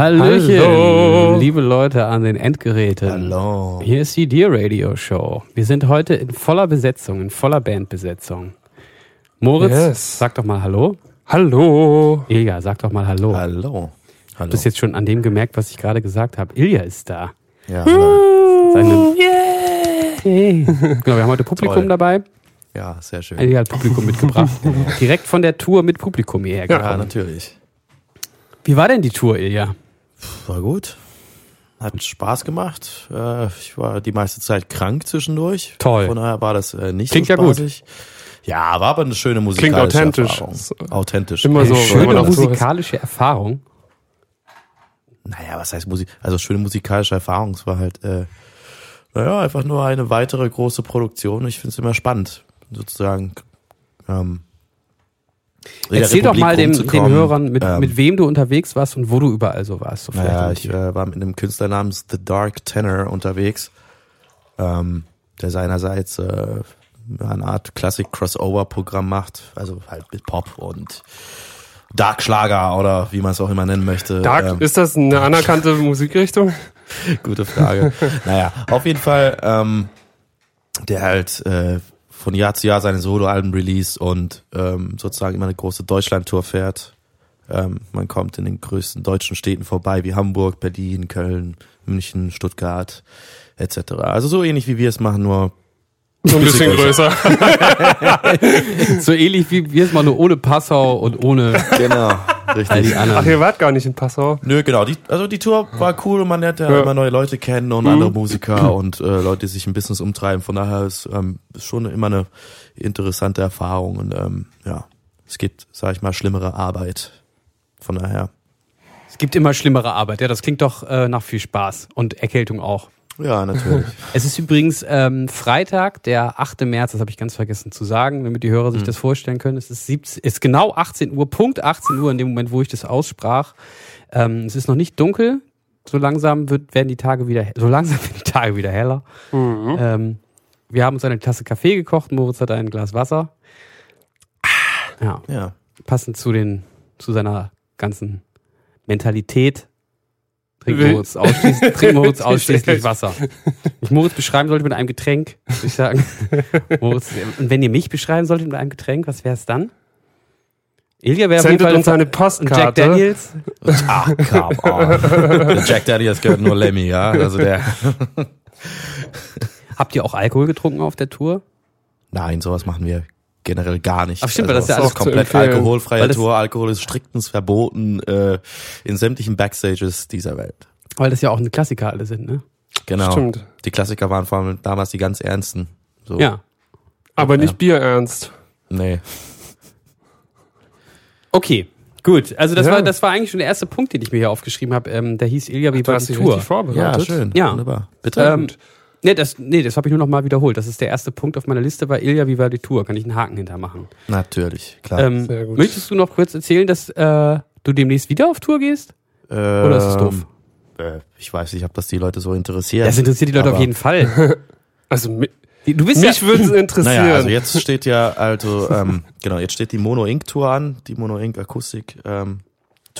Hallöchen, Hallo. liebe Leute an den Endgeräten. Hallo. Hier ist die Dear Radio Show. Wir sind heute in voller Besetzung, in voller Bandbesetzung. Moritz, Yes. sag doch mal Hallo. Hallo. Ilja, sag doch mal Hallo. Hallo. Hallo. Du hast jetzt schon an dem gemerkt, was ich gerade gesagt habe. Ilja ist da. ja, hallo. Seine genau, wir haben heute Publikum Toll. dabei. ja, sehr schön. Ilja hat Publikum mitgebracht. Direkt von der Tour mit Publikum hierher Ja, gekommen. natürlich. Wie war denn die Tour, Ilja? War gut. Hat Spaß gemacht. Äh, Ich war die meiste Zeit krank zwischendurch. Toll. Von daher war das äh, nicht Klingt so ja gut. spaßig. Ja, war aber eine schöne musikalische Klingt authentisch. Erfahrung. Authentisch. Immer so, Eine schöne musikalische Erfahrung. Naja, was heißt Musik? Also schöne musikalische Erfahrung. Es war halt, äh, naja, einfach nur eine weitere große Produktion. Ich finde es immer spannend, sozusagen. Ähm, Erzähl doch Republik mal dem, den. Hörern, mit, Ähm, mit wem du unterwegs warst und wo du überall so warst. So Naja, ich äh, war mit einem Künstler namens The Dark Tenor unterwegs, ähm, der seinerseits äh, eine Art Classic-Crossover-Programm macht, also halt mit Pop und Dark-Schlager oder wie man es auch immer nennen möchte. Dark, Ähm, ist das eine anerkannte Musikrichtung? Gute Frage. naja, auf jeden Fall, ähm, der halt äh, von Jahr zu Jahr seine Soloalben release und ähm, sozusagen immer eine große Deutschland-Tour fährt. Ähm, man kommt in den größten deutschen Städten vorbei, wie Hamburg, Berlin, Köln, München, Stuttgart etc. Also so ähnlich wie wir es machen, nur So ein bisschen größer. So ähnlich wie wir es mal nur ohne Passau und ohne genau, richtig. die Ach, ihr wart gar nicht in Passau. Nö, genau. Die, also die Tour war cool und man lernt ja, Ja. immer neue Leute kennen und andere Musiker und äh, Leute, die sich im Business umtreiben. Von daher ist ähm, schon immer eine interessante Erfahrung und ähm, ja, es gibt, sag ich mal, schlimmere Arbeit. Von daher, Es gibt immer schlimmere Arbeit. Ja, das klingt doch äh, nach viel Spaß und Erkältung auch. Ja, natürlich. Es ist übrigens ähm, Freitag, der 8. März, das habe ich ganz vergessen zu sagen, damit die Hörer sich das vorstellen können. Es ist, 17, ist genau 18 Uhr, Punkt 18 Uhr in dem Moment, wo ich das aussprach. Ähm, es ist noch nicht dunkel. So langsam wird, werden die Tage wieder, so langsam werden die Tage wieder heller. Ähm, wir haben uns eine Tasse Kaffee gekocht. Moritz hat ein Glas Wasser. Ja, ja. passend zu den, zu seiner ganzen Mentalität. Trinkt Moritz ausschließlich, trinkt Moritz ausschließlich Wasser. Ich Moritz beschreiben sollte mit einem Getränk, würde ich sagen. Moritz, und wenn ihr mich beschreiben solltet mit einem Getränk, was wäre es dann? Ilja wäre auf jeden Sendet Fall uns eine und Jack Postkarte. Daniels. Ah, come on. Jack Daniels gehört nur Lemmy, ja. Also der. Habt ihr auch Alkohol getrunken auf der Tour? Nein, sowas machen wir generell gar nicht. Ach, stimmt, weil das ist ja es alles komplett alkoholfreie Tour. Alkohol ist striktens verboten äh, in sämtlichen Backstages dieser Welt. Weil das ja auch eine Klassiker alle sind, ne? Genau. Stimmt. Die Klassiker waren vor allem damals die ganz ernsten. So. Ja. Aber nicht Ja. bierernst. Nee. Okay. Gut, also das Ja. war das war eigentlich schon der erste Punkt, den ich mir hier aufgeschrieben habe. Ähm, der hieß Ilja wie Du war hast die dich Tour. richtig Ja, vorbereitet. schön. Ja. Wunderbar. Bitte. Ähm, nee, das, nee, das habe ich nur noch mal wiederholt. Das ist der erste Punkt auf meiner Liste, war Ilja, wie war die Tour? Kann ich einen Haken hintermachen. Natürlich, klar. Ähm, sehr gut. möchtest du noch kurz erzählen, dass äh, du demnächst wieder auf Tour gehst? Oder ist es doof? Äh, ich weiß nicht, ob das die Leute so interessiert. Das interessiert die Leute auf jeden Fall. Also Du bist mich ja, würde es interessieren. Naja, also jetzt steht ja, also, ähm, genau, jetzt steht die Mono Inc. Tour an, die Mono Inc. Akustik ähm,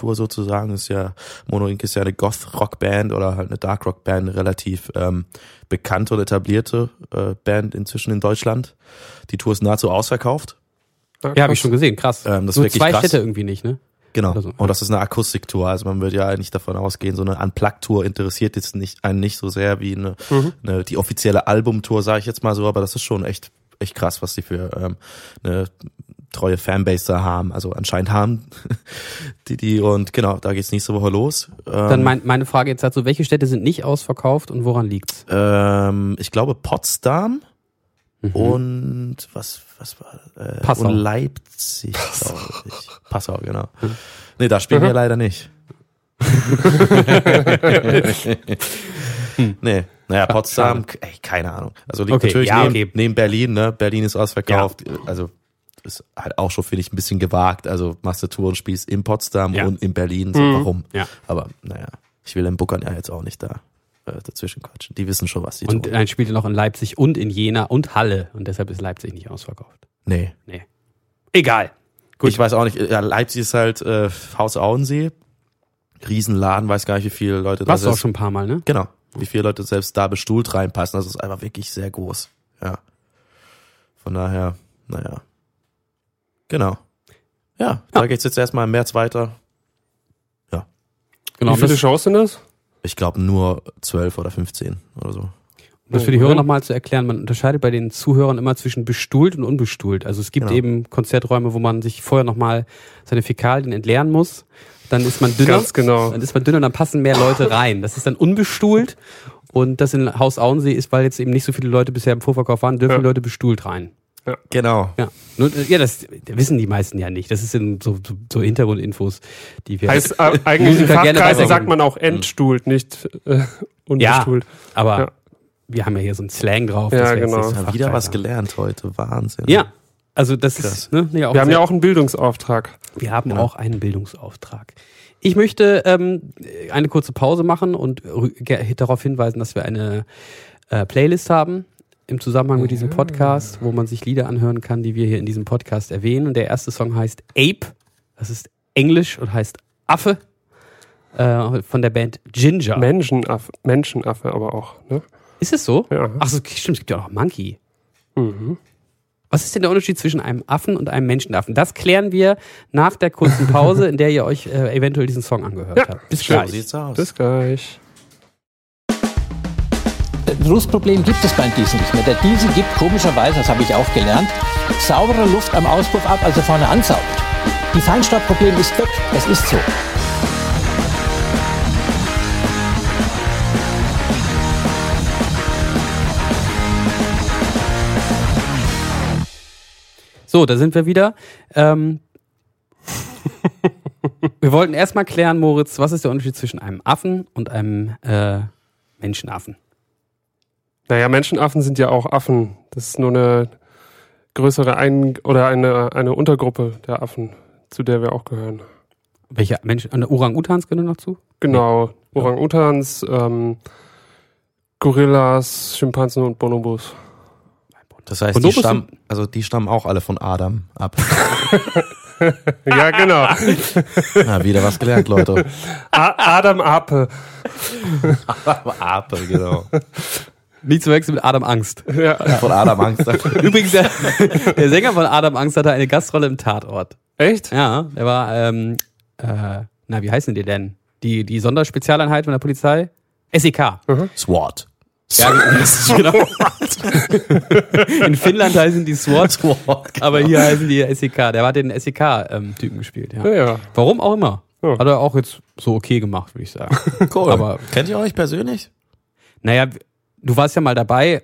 Tour sozusagen ist ja, Mono Inc. ist ja eine Goth-Rock-Band oder halt eine Dark-Rock-Band, eine relativ ähm, bekannte und etablierte äh, Band inzwischen in Deutschland. Die Tour ist nahezu ausverkauft. ja, habe ich schon gesehen, krass. Ähm, das ist Nur wirklich zwei krass. Städte irgendwie nicht, ne? Genau. So. Und das ist eine Akustiktour. Also man würde ja eigentlich davon ausgehen, so eine Unplugged-Tour interessiert jetzt nicht einen nicht so sehr wie eine, Mhm. eine die offizielle Albumtour, sage ich jetzt mal so, aber das ist schon echt echt krass, was die für ähm, eine treue Fanbase da haben. Also anscheinend haben die die und genau, da geht's nächste Woche los. Ähm, Dann mein, meine Frage jetzt dazu, welche Städte sind nicht ausverkauft und woran liegt's? ähm, ich glaube Potsdam Mhm. und was was war äh, Passau. und Leipzig, glaube ich. Passau, genau. Nee, da spielen wir leider nicht. nee, naja, Potsdam, ey, keine Ahnung. Also liegt Okay, natürlich ja, neben, okay. neben Berlin, ne? Berlin ist ausverkauft. Also ist halt auch schon, finde ich, ein bisschen gewagt. Also machst du Tour und spielst in Potsdam Ja. und in Berlin. So, Mhm. warum? Ja. Aber naja, ich will den Bookern ja jetzt auch nicht da äh, dazwischen quatschen. Die wissen schon, was sie Und tun. dann spielte noch in Leipzig und in Jena und Halle. Und deshalb ist Leipzig nicht ausverkauft. Nee. Nee. Egal. Gut. Ich weiß auch nicht, ja, Leipzig ist halt äh, Haus Auensee. Riesenladen, weiß gar nicht, wie viele Leute da Warst du auch schon ein paar Mal, ne? Genau. Wie viele Leute selbst da bestuhlt reinpassen. Das ist einfach wirklich sehr groß. Ja. Von daher, naja. Genau. Ja, da geht's jetzt erstmal im März weiter. Genau. Wie viele Shows sind das? Ich glaube nur 12 oder 15 oder so. um das für die Hörer nochmal zu erklären, man unterscheidet bei den Zuhörern immer zwischen bestuhlt und unbestuhlt. Also es gibt Genau. eben Konzerträume, wo man sich vorher nochmal seine Fäkalien entleeren muss. Dann ist man dünner. Ganz genau. Dann ist man dünner und dann passen mehr Leute rein. Das ist dann unbestuhlt. Und das in Haus Auensee ist, weil jetzt eben nicht so viele Leute bisher im Vorverkauf waren, dürfen Ja. die Leute bestuhlt rein. Genau. Ja, äh, ja das wissen die meisten ja nicht. Das sind so, so, so Hintergrundinfos, die wir. Heißt, äh, eigentlich in Fachkreisen sagt man auch entstuhlt, nicht äh, unbestuhlt. aber Ja. wir haben ja hier so einen Slang drauf. Ja, genau. Ja, wieder was gelernt heute. Wahnsinn. Ja, also das Krass. ist, ne, ja, auch Wir haben ja auch einen Bildungsauftrag. Wir haben Genau. auch einen Bildungsauftrag. Ich möchte ähm, eine kurze Pause machen und darauf hinweisen, dass wir eine äh, Playlist haben im Zusammenhang mit diesem Podcast, wo man sich Lieder anhören kann, die wir hier in diesem Podcast erwähnen. Und der erste Song heißt Ape. Das ist Englisch und heißt Affe äh, von der Band Ginger. Menschenaffe, Menschenaffe aber auch. Ne? ist es so? Ja. Ach so, stimmt, es gibt ja auch noch Monkey. Mhm. Was ist denn der Unterschied zwischen einem Affen und einem Menschenaffen? Das klären wir nach der kurzen Pause, in der ihr euch äh, eventuell diesen Song angehört Ja, habt. Bis So gleich. sieht's aus. Bis gleich. Rustproblem gibt es beim Diesel nicht mehr. Der Diesel gibt komischerweise, das habe ich auch gelernt, saubere Luft am Auspuff ab, als er vorne ansaugt. Die Feinstaubproblem ist weg. Es ist so. So, da sind wir wieder. Ähm, wir wollten erstmal klären, Moritz, was ist der Unterschied zwischen einem Affen und einem äh, Menschenaffen? Naja, Menschenaffen sind ja auch Affen. Das ist nur eine größere Ein oder eine, eine Untergruppe der Affen, zu der wir auch gehören. Welche Menschen? An Orang-Utans gehören noch zu? Genau. Orang-Utans, ähm, Gorillas, Schimpansen und Bonobos. Das heißt, die Bonobos stammen, also die stammen auch alle von Adam ab. Ja, genau. Ja, wieder was gelernt, Leute. A Adam Ape. Ape, genau. Nicht zu wechseln mit Adam Angst. Ja. Von Adam Angst. Übrigens, der, der Sänger von Adam Angst hatte eine Gastrolle im Tatort. Echt? Ja, der war, ähm, äh, na, wie heißen die denn? Die, die Sonderspezialeinheit von der Polizei? SEK. SWAT. Ja, genau. In Finnland heißen die SWAT, SWAT. aber hier heißen die SEK. Der hat den SEK-Typen gespielt. Ja. Ja, ja. Warum auch immer. Ja. Hat er auch jetzt so okay gemacht, würde ich sagen. Cool. Aber- Kennt ihr euch persönlich? Naja, du warst ja mal dabei.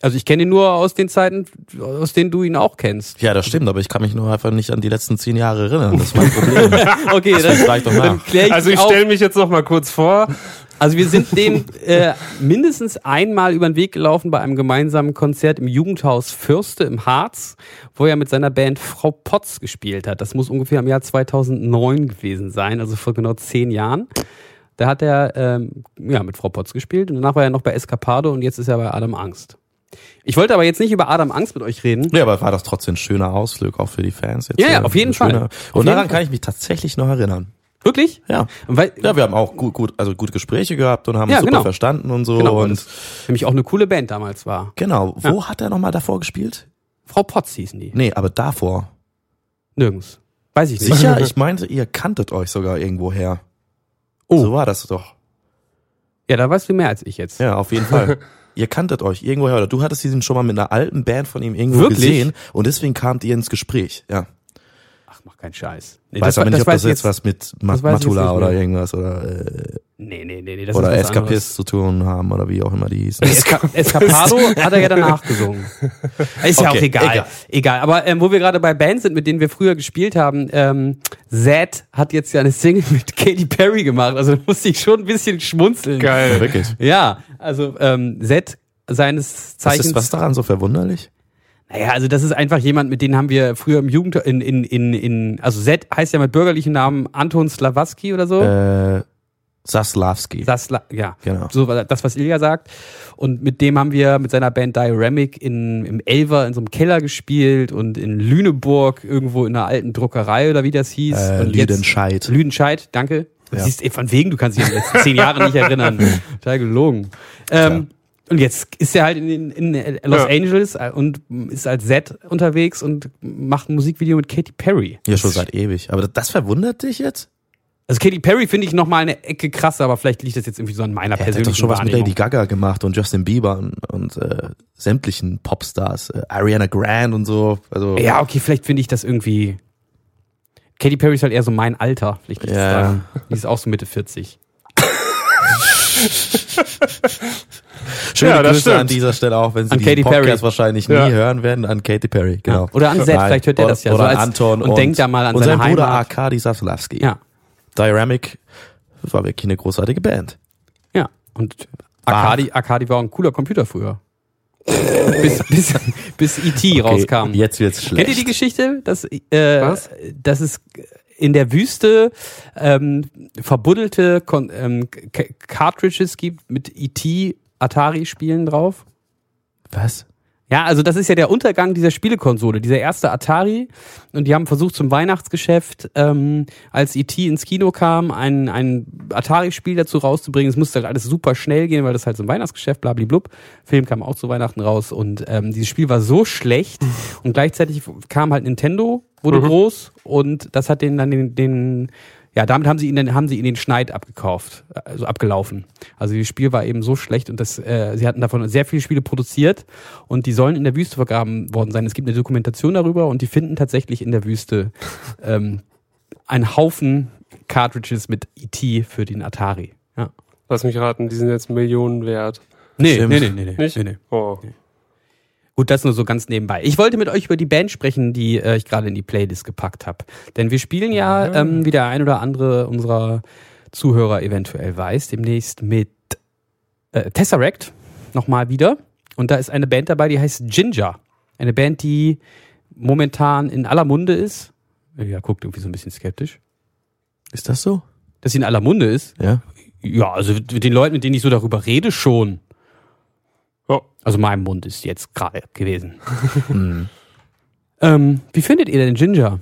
Also ich kenne ihn nur aus den Zeiten, aus denen du ihn auch kennst. Ja, das stimmt, aber ich kann mich nur einfach nicht an die letzten zehn Jahre erinnern. Das ist mein Problem. Okay, Das dann, doch dann nach. klär ich Also ich stelle mich jetzt noch mal kurz vor. Also wir sind dem äh, mindestens einmal über den Weg gelaufen bei einem gemeinsamen Konzert im Jugendhaus Fürste im Harz, wo er mit seiner Band Frau Potz gespielt hat. Das muss ungefähr im Jahr 2009 gewesen sein, also vor genau zehn Jahren. Da hat er ähm, ja, mit Frau Potz gespielt und danach war er noch bei Escapado und jetzt ist er bei Adam Angst. Ich wollte aber jetzt nicht über Adam Angst mit euch reden. Ja, aber war das trotzdem ein schöner Ausflug auch für die Fans jetzt. Ja, ja, äh, auf jeden schöner- Fall. Auf Und daran Fall. kann ich mich tatsächlich noch erinnern. Wirklich? Ja. Weil, Ja, wir haben auch gut, gut, also gute Gespräche gehabt und haben Ja, uns super genau. verstanden und so. genau, und das nämlich auch eine coole Band damals war. genau. Wo hat er nochmal davor gespielt? Frau Potz hießen die. Nee, aber davor. Nirgends. Weiß ich nicht. Sicher? Ich meinte, ihr kanntet euch sogar irgendwo her. Oh. So war das doch. Ja, da weißt du mehr als ich jetzt. Ja, auf jeden Fall. ihr kanntet euch irgendwo her. Oder du hattest diesen schon mal mit einer alten Band von ihm irgendwo Wirklich? gesehen und deswegen kamt ihr ins Gespräch. Ja. Ach, mach keinen Scheiß. Nee, weiß war- aber nicht, ob das jetzt was mit Ma das weiß ich jetzt Matula oder irgendwas oder, äh, Nee, nee, nee, nee das oder ist was Escapist zu tun haben oder wie auch immer die hießen. Esca Escapado hat er ja danach gesungen. Ist ja Okay, auch egal. egal. Egal. Aber ähm, wo wir gerade bei Bands sind, mit denen wir früher gespielt haben, ähm, Zed hat jetzt ja eine Single mit Katy Perry gemacht. Also da musste ich schon ein bisschen schmunzeln. Ja, Geil. wirklich. Ja, also ähm, Zed seines Was Zeichens. ist was daran so verwunderlich? Naja, also das ist einfach jemand, mit dem haben wir früher im Jugend in in in, in also Z heißt ja mit bürgerlichen Namen Anton Slawacki oder so. Äh, Saslavski. Sasla, ja, Genau. so das, was Ilja sagt. Und mit dem haben wir mit seiner Band Dioramic in, im Elver in so einem Keller gespielt und in Lüneburg irgendwo in einer alten Druckerei oder wie das hieß. Äh, und jetzt- Lüdenscheid. Lüdenscheid, danke. Ja. siehst, ey, von wegen, du kannst dich an die letzten zehn Jahre nicht erinnern. Total gelogen. Ähm, und jetzt ist er halt in, in, in Los Ja. Angeles und ist als Z unterwegs und macht ein Musikvideo mit Katy Perry. Ja, schon seit ewig. Aber das verwundert dich jetzt? Also Katy Perry finde ich noch mal eine Ecke krasser, aber vielleicht liegt das jetzt irgendwie so an meiner Er hat persönlichen doch schon was mit. Lady Gaga gemacht und Justin Bieber und, und äh, sämtlichen Popstars. Äh, Ariana Grande und so. Also, Ja, okay, vielleicht finde ich das irgendwie. Katy Perry ist halt eher so mein Alter. Vielleicht liegt das Ja. daran. Die ist auch so Mitte 40. Schöne Ja, das Grüße stimmt. an dieser Stelle auch, wenn Sie An diesen Katy Podcast Perry. wahrscheinlich nie Ja. hören werden, an Katy Perry. Genau. Ja. Oder an Seth, Nein. vielleicht hört er das ja Oder so an als- Anton und denkt da mal an und seine sein Bruder Heimat. Arkadi Saslavski. Ja, Dioramic war wirklich eine großartige Band. ja. Und Arcadi, Arcadi war ein cooler Computer früher. bis, bis, bis E.T. rauskam. Jetzt wird's schlecht. Kennt ihr die Geschichte, dass, äh, Was? dass es in der Wüste ähm, verbuddelte Kon ähm, Cartridges gibt mit E.T. Atari-Spielen drauf? Was? Ja, also das ist ja der Untergang dieser Spielekonsole, dieser erste Atari. Und die haben versucht zum Weihnachtsgeschäft, ähm, als E.T. ins Kino kam, ein, ein Atari-Spiel dazu rauszubringen. Es musste halt alles super schnell gehen, weil das halt so ein Weihnachtsgeschäft, blablablub. Film kam auch zu Weihnachten raus und ähm, dieses Spiel war so schlecht und gleichzeitig kam halt Nintendo, wurde groß und das hat den dann den, den ja, damit haben sie ihn dann, haben sie ihn den Schneid abgekauft, also abgelaufen. Also das Spiel war eben so schlecht und das, äh, sie hatten davon sehr viele Spiele produziert und die sollen in der Wüste vergraben worden sein. Es gibt eine Dokumentation darüber und die finden tatsächlich in der Wüste ähm, einen Haufen Cartridges mit E.T. für den Atari. Ja. Lass mich raten, die sind jetzt Millionen wert. Nee, Stimmt. nee, nee, nee, nee, Nicht? nee, nee. Oh. Gut, das nur so ganz nebenbei. Ich wollte mit euch über die Band sprechen, die äh, ich gerade in die Playlist gepackt habe. Denn wir spielen ja, ähm, wie der ein oder andere unserer Zuhörer eventuell weiß, demnächst mit äh, Tesseract nochmal wieder. Und da ist eine Band dabei, die heißt Ginger. Eine Band, die momentan in aller Munde ist. Ja, guckt irgendwie so ein bisschen skeptisch. Ist das so? Dass sie in aller Munde ist. Ja. Ja, also mit den Leuten, mit denen ich so darüber rede, schon. Also mein Mund ist jetzt gerade gewesen. Hm. Ähm, wie findet ihr denn Ginger?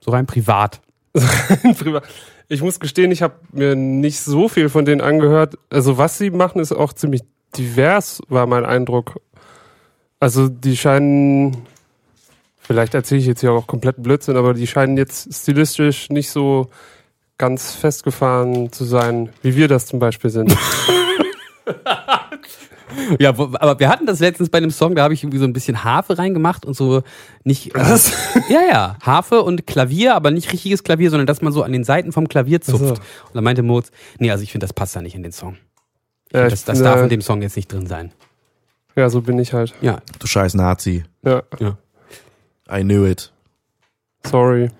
So rein privat. Privat. Ich muss gestehen, ich habe mir nicht so viel von denen angehört. Also was sie machen, ist auch ziemlich divers, war mein Eindruck. Also die scheinen, vielleicht erzähle ich jetzt hier auch komplett Blödsinn, aber die scheinen jetzt stilistisch nicht so ganz festgefahren zu sein, wie wir das zum Beispiel sind. Ja, wo, aber wir hatten das letztens bei einem Song, da habe ich irgendwie so ein bisschen Harfe reingemacht und so nicht. Was? Ja, ja, Harfe und Klavier, aber nicht richtiges Klavier, sondern dass man so an den Seiten vom Klavier zupft. Ach so. Und da meinte Moritz, nee, also ich finde, das passt da nicht in den Song. Ja, das das darf äh, in dem Song jetzt nicht drin sein. ja, so bin ich halt. Ja, Du scheiß Nazi. Ja, I knew it. sorry.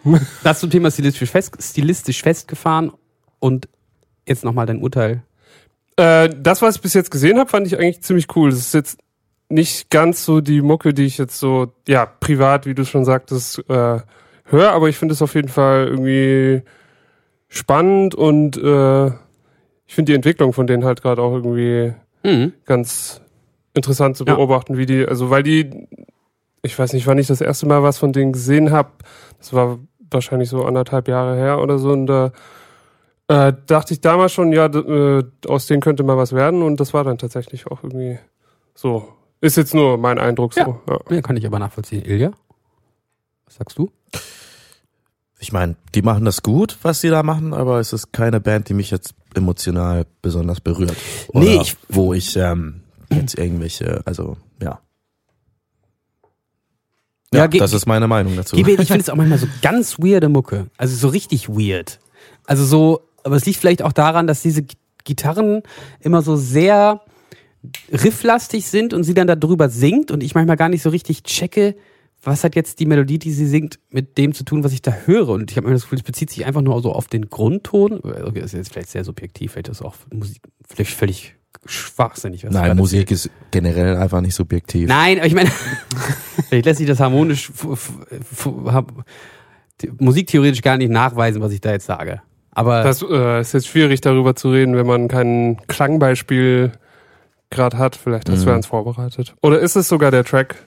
das zum Thema stilistisch, fest, stilistisch festgefahren und jetzt nochmal dein Urteil. Äh, das, was ich bis jetzt gesehen habe, fand ich eigentlich ziemlich cool. Das ist jetzt nicht ganz so die Mucke, die ich jetzt so, ja, privat, wie du schon sagtest, äh, höre, aber ich finde es auf jeden Fall irgendwie spannend und äh, ich finde die Entwicklung von denen halt gerade auch irgendwie Mhm. ganz interessant zu Ja. beobachten, wie die, also weil die, ich weiß nicht, wann ich das erste Mal was von denen gesehen habe, das war wahrscheinlich so anderthalb Jahre her oder so und da äh, dachte ich damals schon, ja, äh, aus denen könnte mal was werden und das war dann tatsächlich auch irgendwie so. Ist jetzt nur mein Eindruck Ja. so. Ja. Ja, kann ich aber nachvollziehen. Ilja? Was sagst du? Ich meine, die machen das gut, was sie da machen, aber es ist keine Band, die mich jetzt emotional besonders berührt. Oder Nee, ich- wo ich ähm, jetzt irgendwelche, also ja. Ja, Ja, ge- das ist meine Meinung dazu. Ich finde es auch manchmal so ganz weirde Mucke. Also so richtig weird. Also so, aber es liegt vielleicht auch daran, dass diese Gi- Gitarren immer so sehr rifflastig sind und sie dann darüber singt und ich manchmal gar nicht so richtig checke, was hat jetzt die Melodie, die sie singt, mit dem zu tun, was ich da höre. Und ich habe mir das Gefühl, es bezieht sich einfach nur so auf den Grundton. Okay, das ist jetzt vielleicht sehr subjektiv, vielleicht ist auch Musik vielleicht völlig schwachsinnig. Was Nein, Musik ist generell einfach nicht subjektiv. Nein, aber ich meine, vielleicht lässt sich das harmonisch, musiktheoretisch gar nicht nachweisen, was ich da jetzt sage. Aber Das äh, ist jetzt schwierig darüber zu reden, wenn man kein Klangbeispiel gerade hat. Vielleicht hast Mhm. du eins vorbereitet. Oder ist es sogar der Track,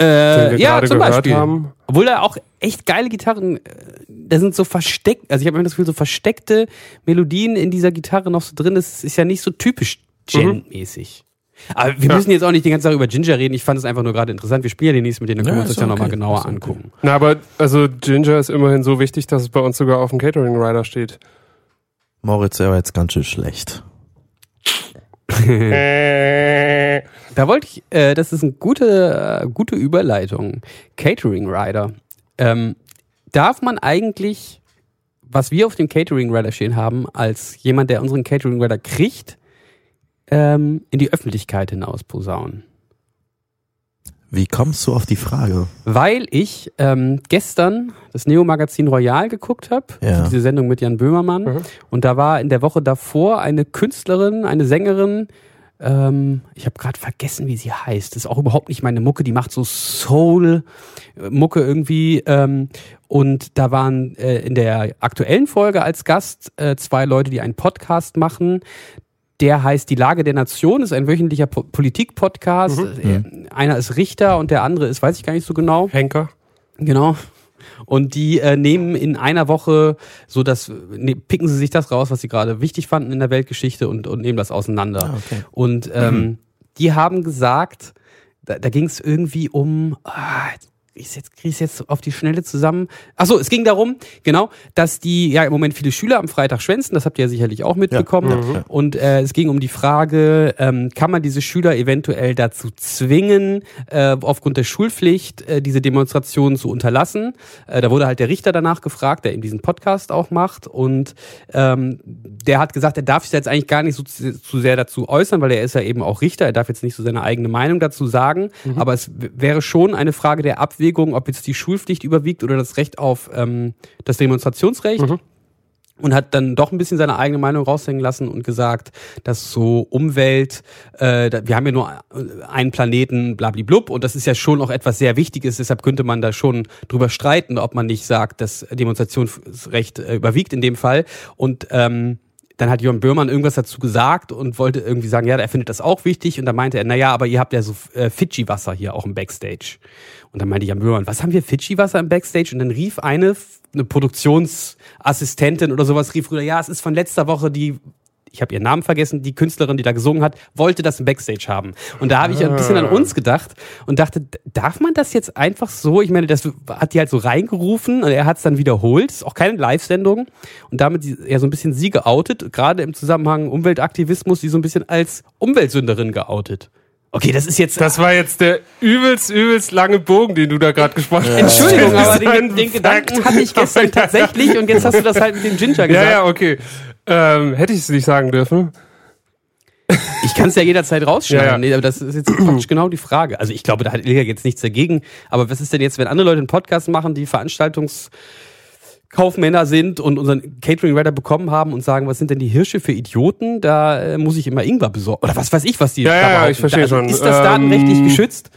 äh, ja, zum Beispiel. haben? Obwohl da auch echt geile Gitarren, äh, da sind so versteckt, also ich habe immer das Gefühl, so versteckte Melodien in dieser Gitarre noch so drin. Das ist ja nicht so typisch Gen-mäßig. Aber wir Ja. müssen jetzt auch nicht die ganze Zeit über Ginger reden. Ich fand es einfach nur gerade interessant. Wir spielen ja demnächst mit denen, dann können Ja, wir uns das ja okay. nochmal genauer okay. angucken. Na, aber also Ginger ist immerhin so wichtig, dass es bei uns sogar auf dem Catering Rider steht. Moritz, er war jetzt ganz schön schlecht. Da wollte ich, äh, das ist eine gute, äh, gute Überleitung. Catering Rider. Ähm, darf man eigentlich, was wir auf dem Catering Rider stehen haben, als jemand, der unseren Catering Rider kriegt, ähm, in die Öffentlichkeit hinaus posaunen? Wie kommst du auf die Frage? Weil ich ähm, gestern das Neo-Magazin Royal geguckt habe, Ja. diese Sendung mit Jan Böhmermann. Mhm. Und da war in der Woche davor eine Künstlerin, eine Sängerin, ähm, ich habe gerade vergessen, wie sie heißt. Das ist auch überhaupt nicht meine Mucke, die macht so Soul-Mucke irgendwie. Ähm, und da waren äh, in der aktuellen Folge als Gast äh, zwei Leute, die einen Podcast machen. Der heißt Die Lage der Nation, ist ein wöchentlicher po Politik-Podcast. Äh, Einer ist Richter und der andere ist, weiß ich gar nicht so genau. Henker. Genau. Und die äh, nehmen in einer Woche so das, ne, picken sie sich das raus, was sie gerade wichtig fanden in der Weltgeschichte und, und nehmen das auseinander. Ah, okay. Und ähm, die haben gesagt, da, da ging es irgendwie um, ah, ich jetzt kriege ich jetzt auf die Schnelle zusammen. Ach so, es ging darum, genau, dass die ja im Moment viele Schüler am Freitag schwänzen. Das habt ihr ja sicherlich auch mitbekommen. Ja, ja. Und äh, es ging um die Frage, ähm, kann man diese Schüler eventuell dazu zwingen, äh, aufgrund der Schulpflicht äh, diese Demonstration zu unterlassen? Äh, da wurde halt der Richter danach gefragt, der eben diesen Podcast auch macht. Und ähm, der hat gesagt, er darf sich jetzt eigentlich gar nicht so zu, zu sehr dazu äußern, weil er ist ja eben auch Richter. Er darf jetzt nicht so seine eigene Meinung dazu sagen. Aber es wäre schon eine Frage der Abwägung, ob jetzt die Schulpflicht überwiegt oder das Recht auf ähm, das Demonstrationsrecht. Und hat dann doch ein bisschen seine eigene Meinung raushängen lassen und gesagt, dass so Umwelt, äh, wir haben ja nur einen Planeten, blablablub, und das ist ja schon auch etwas sehr Wichtiges, deshalb könnte man da schon drüber streiten, ob man nicht sagt, das Demonstrationsrecht äh, überwiegt in dem Fall. Und ähm, dann hat Jörn Böhmann irgendwas dazu gesagt und wollte irgendwie sagen, ja, er findet das auch wichtig. Und dann meinte er, na ja, aber ihr habt ja so äh, Fidschi-Wasser hier auch im Backstage. Und dann meinte Jan Böhmann, was haben wir Fidschi-Wasser im Backstage? Und dann rief eine, eine Produktionsassistentin oder sowas, rief rüber, ja, es ist von letzter Woche die ich habe ihren Namen vergessen, die Künstlerin, die da gesungen hat, wollte das im Backstage haben. Und da habe ich ein bisschen an uns gedacht und dachte, darf man das jetzt einfach so? Ich meine, das hat die halt so reingerufen und er hat es dann wiederholt. Ist auch keine Live-Sendung und damit sie- ja so ein bisschen sie geoutet, gerade im Zusammenhang Umweltaktivismus, sie so ein bisschen als Umweltsünderin geoutet. Okay, das ist jetzt. Das war jetzt der übelst, übelst lange Bogen, den du da gerade gesprochen hast. Entschuldigung, Das aber den, den Gedanken hatte ich gestern tatsächlich und jetzt hast du das halt mit dem Ginger gesagt. Ja, ja, okay. Ähm, hätte ich es nicht sagen dürfen. Ich kann es ja jederzeit rausschneiden. Ja, ja. Nee, aber das ist jetzt praktisch genau die Frage. Also ich glaube, da hat Ilga jetzt nichts dagegen. Aber was ist denn jetzt, wenn andere Leute einen Podcast machen, die Veranstaltungskaufmänner sind und unseren Catering Rider bekommen haben und sagen, was sind denn die Hirsche für Idioten? Da äh, muss ich immer Ingwer besorgen. Oder was weiß ich, was die Ja, da ja, ich verstehe also, schon. Ist das Ähm, datenrechtlich geschützt?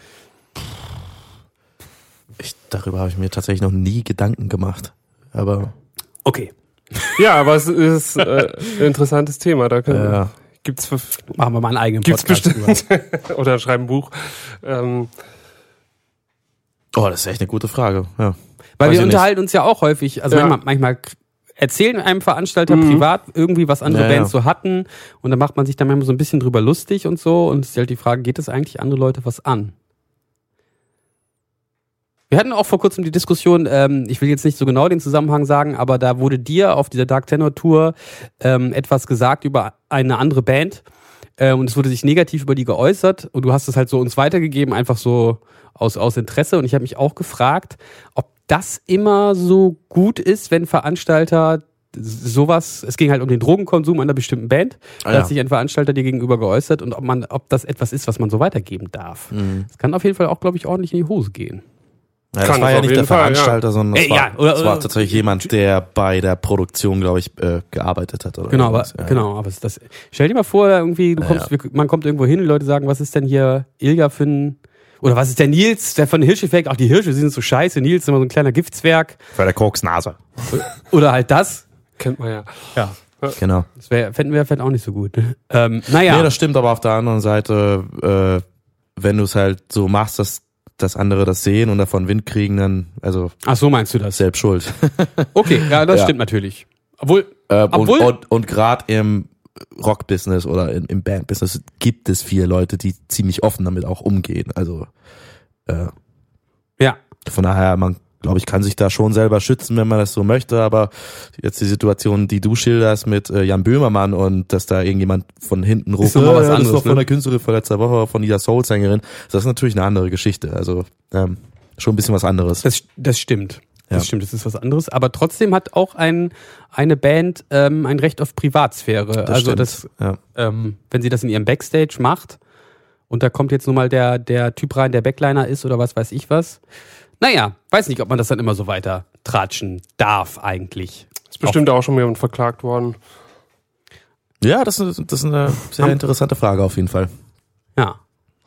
Ich, darüber habe ich mir tatsächlich noch nie Gedanken gemacht. Aber Okay, Ja, aber es ist äh, ein interessantes Thema. Da können, Ja. gibt's, machen wir mal einen eigenen gibt's Podcast bestimmt. oder schreiben ein Buch. Ähm, oh, das ist echt eine gute Frage. Ja. Weil Weiß wir ich nicht. unterhalten uns ja auch häufig, also Ja. manchmal, manchmal erzählen einem Veranstalter Mhm. privat irgendwie, was andere Ja, ja. Bands so hatten und dann macht man sich dann manchmal so ein bisschen drüber lustig und so und es ist halt die Frage, geht es eigentlich andere Leute was an? Wir hatten auch vor kurzem die Diskussion, ähm, ich will jetzt nicht so genau den Zusammenhang sagen, aber da wurde dir auf dieser Dark Tenor Tour ähm, etwas gesagt über eine andere Band äh, und es wurde sich negativ über die geäußert und du hast es halt so uns weitergegeben, einfach so aus, aus Interesse und ich habe mich auch gefragt, ob das immer so gut ist, wenn Veranstalter sowas, es ging halt um den Drogenkonsum einer bestimmten Band, da Ah, ja. hat sich ein Veranstalter dir gegenüber geäußert und ob man, ob das etwas ist, was man so weitergeben darf. Mhm. Das kann auf jeden Fall auch, glaube ich, ordentlich in die Hose gehen. Ja, das Kann war ja nicht der Fall, ja. Veranstalter, sondern das, Äh, war, ja, oder- das war tatsächlich jemand, der bei der Produktion, glaube ich, äh, gearbeitet hat. Oder Genau, aber, irgendwas. Ja. genau, aber das, stell dir mal vor, irgendwie, du kommst, man kommt irgendwo hin, die Leute sagen, was ist denn hier Ilga für ein, oder was ist der Nils, der von Hirscheffekt, ach, die Hirsche sind so scheiße, Nils ist immer so ein kleiner Giftzwerg, Für der Koksnase. oder halt das. Kennt man ja. Ja. Genau. Das wär, fänden wir vielleicht auch nicht so gut. Ähm, naja. Nee, das stimmt, aber auf der anderen Seite, äh, wenn du es halt so machst, dass, dass andere das sehen und davon Wind kriegen, dann, also ach so meinst du das? selbst schuld. Okay, ja, das Ja. stimmt natürlich. Obwohl, Äh, und Obwohl- und, und gerade im Rock-Business oder im, im Band-Business gibt es viele Leute, die ziemlich offen damit auch umgehen. Also äh, ja, von daher, man glaube ich, kann sich da schon selber schützen, wenn man das so möchte, aber jetzt die Situation, die du schilderst mit äh, Jan Böhmermann und dass da irgendjemand von hinten ruft, Ist was "Oh, das anderes, ist doch von ne?" der Künstlerin von letzter Woche, von dieser Soul-Sängerin, das ist natürlich eine andere Geschichte, also ähm, schon ein bisschen was anderes. das, das stimmt. Das Ja. stimmt, das ist was anderes. Aber trotzdem hat auch ein, eine Band ähm, ein Recht auf Privatsphäre. also stimmt. das, ja. ähm, wenn sie das in ihrem Backstage macht und da kommt jetzt nun mal der, der Typ rein, der Backliner ist oder was weiß ich was. Naja, weiß nicht, ob man das dann immer so weiter tratschen darf eigentlich. Ist bestimmt auch schon jemand verklagt worden. ja, das ist, das ist eine sehr interessante Frage auf jeden Fall. Ja.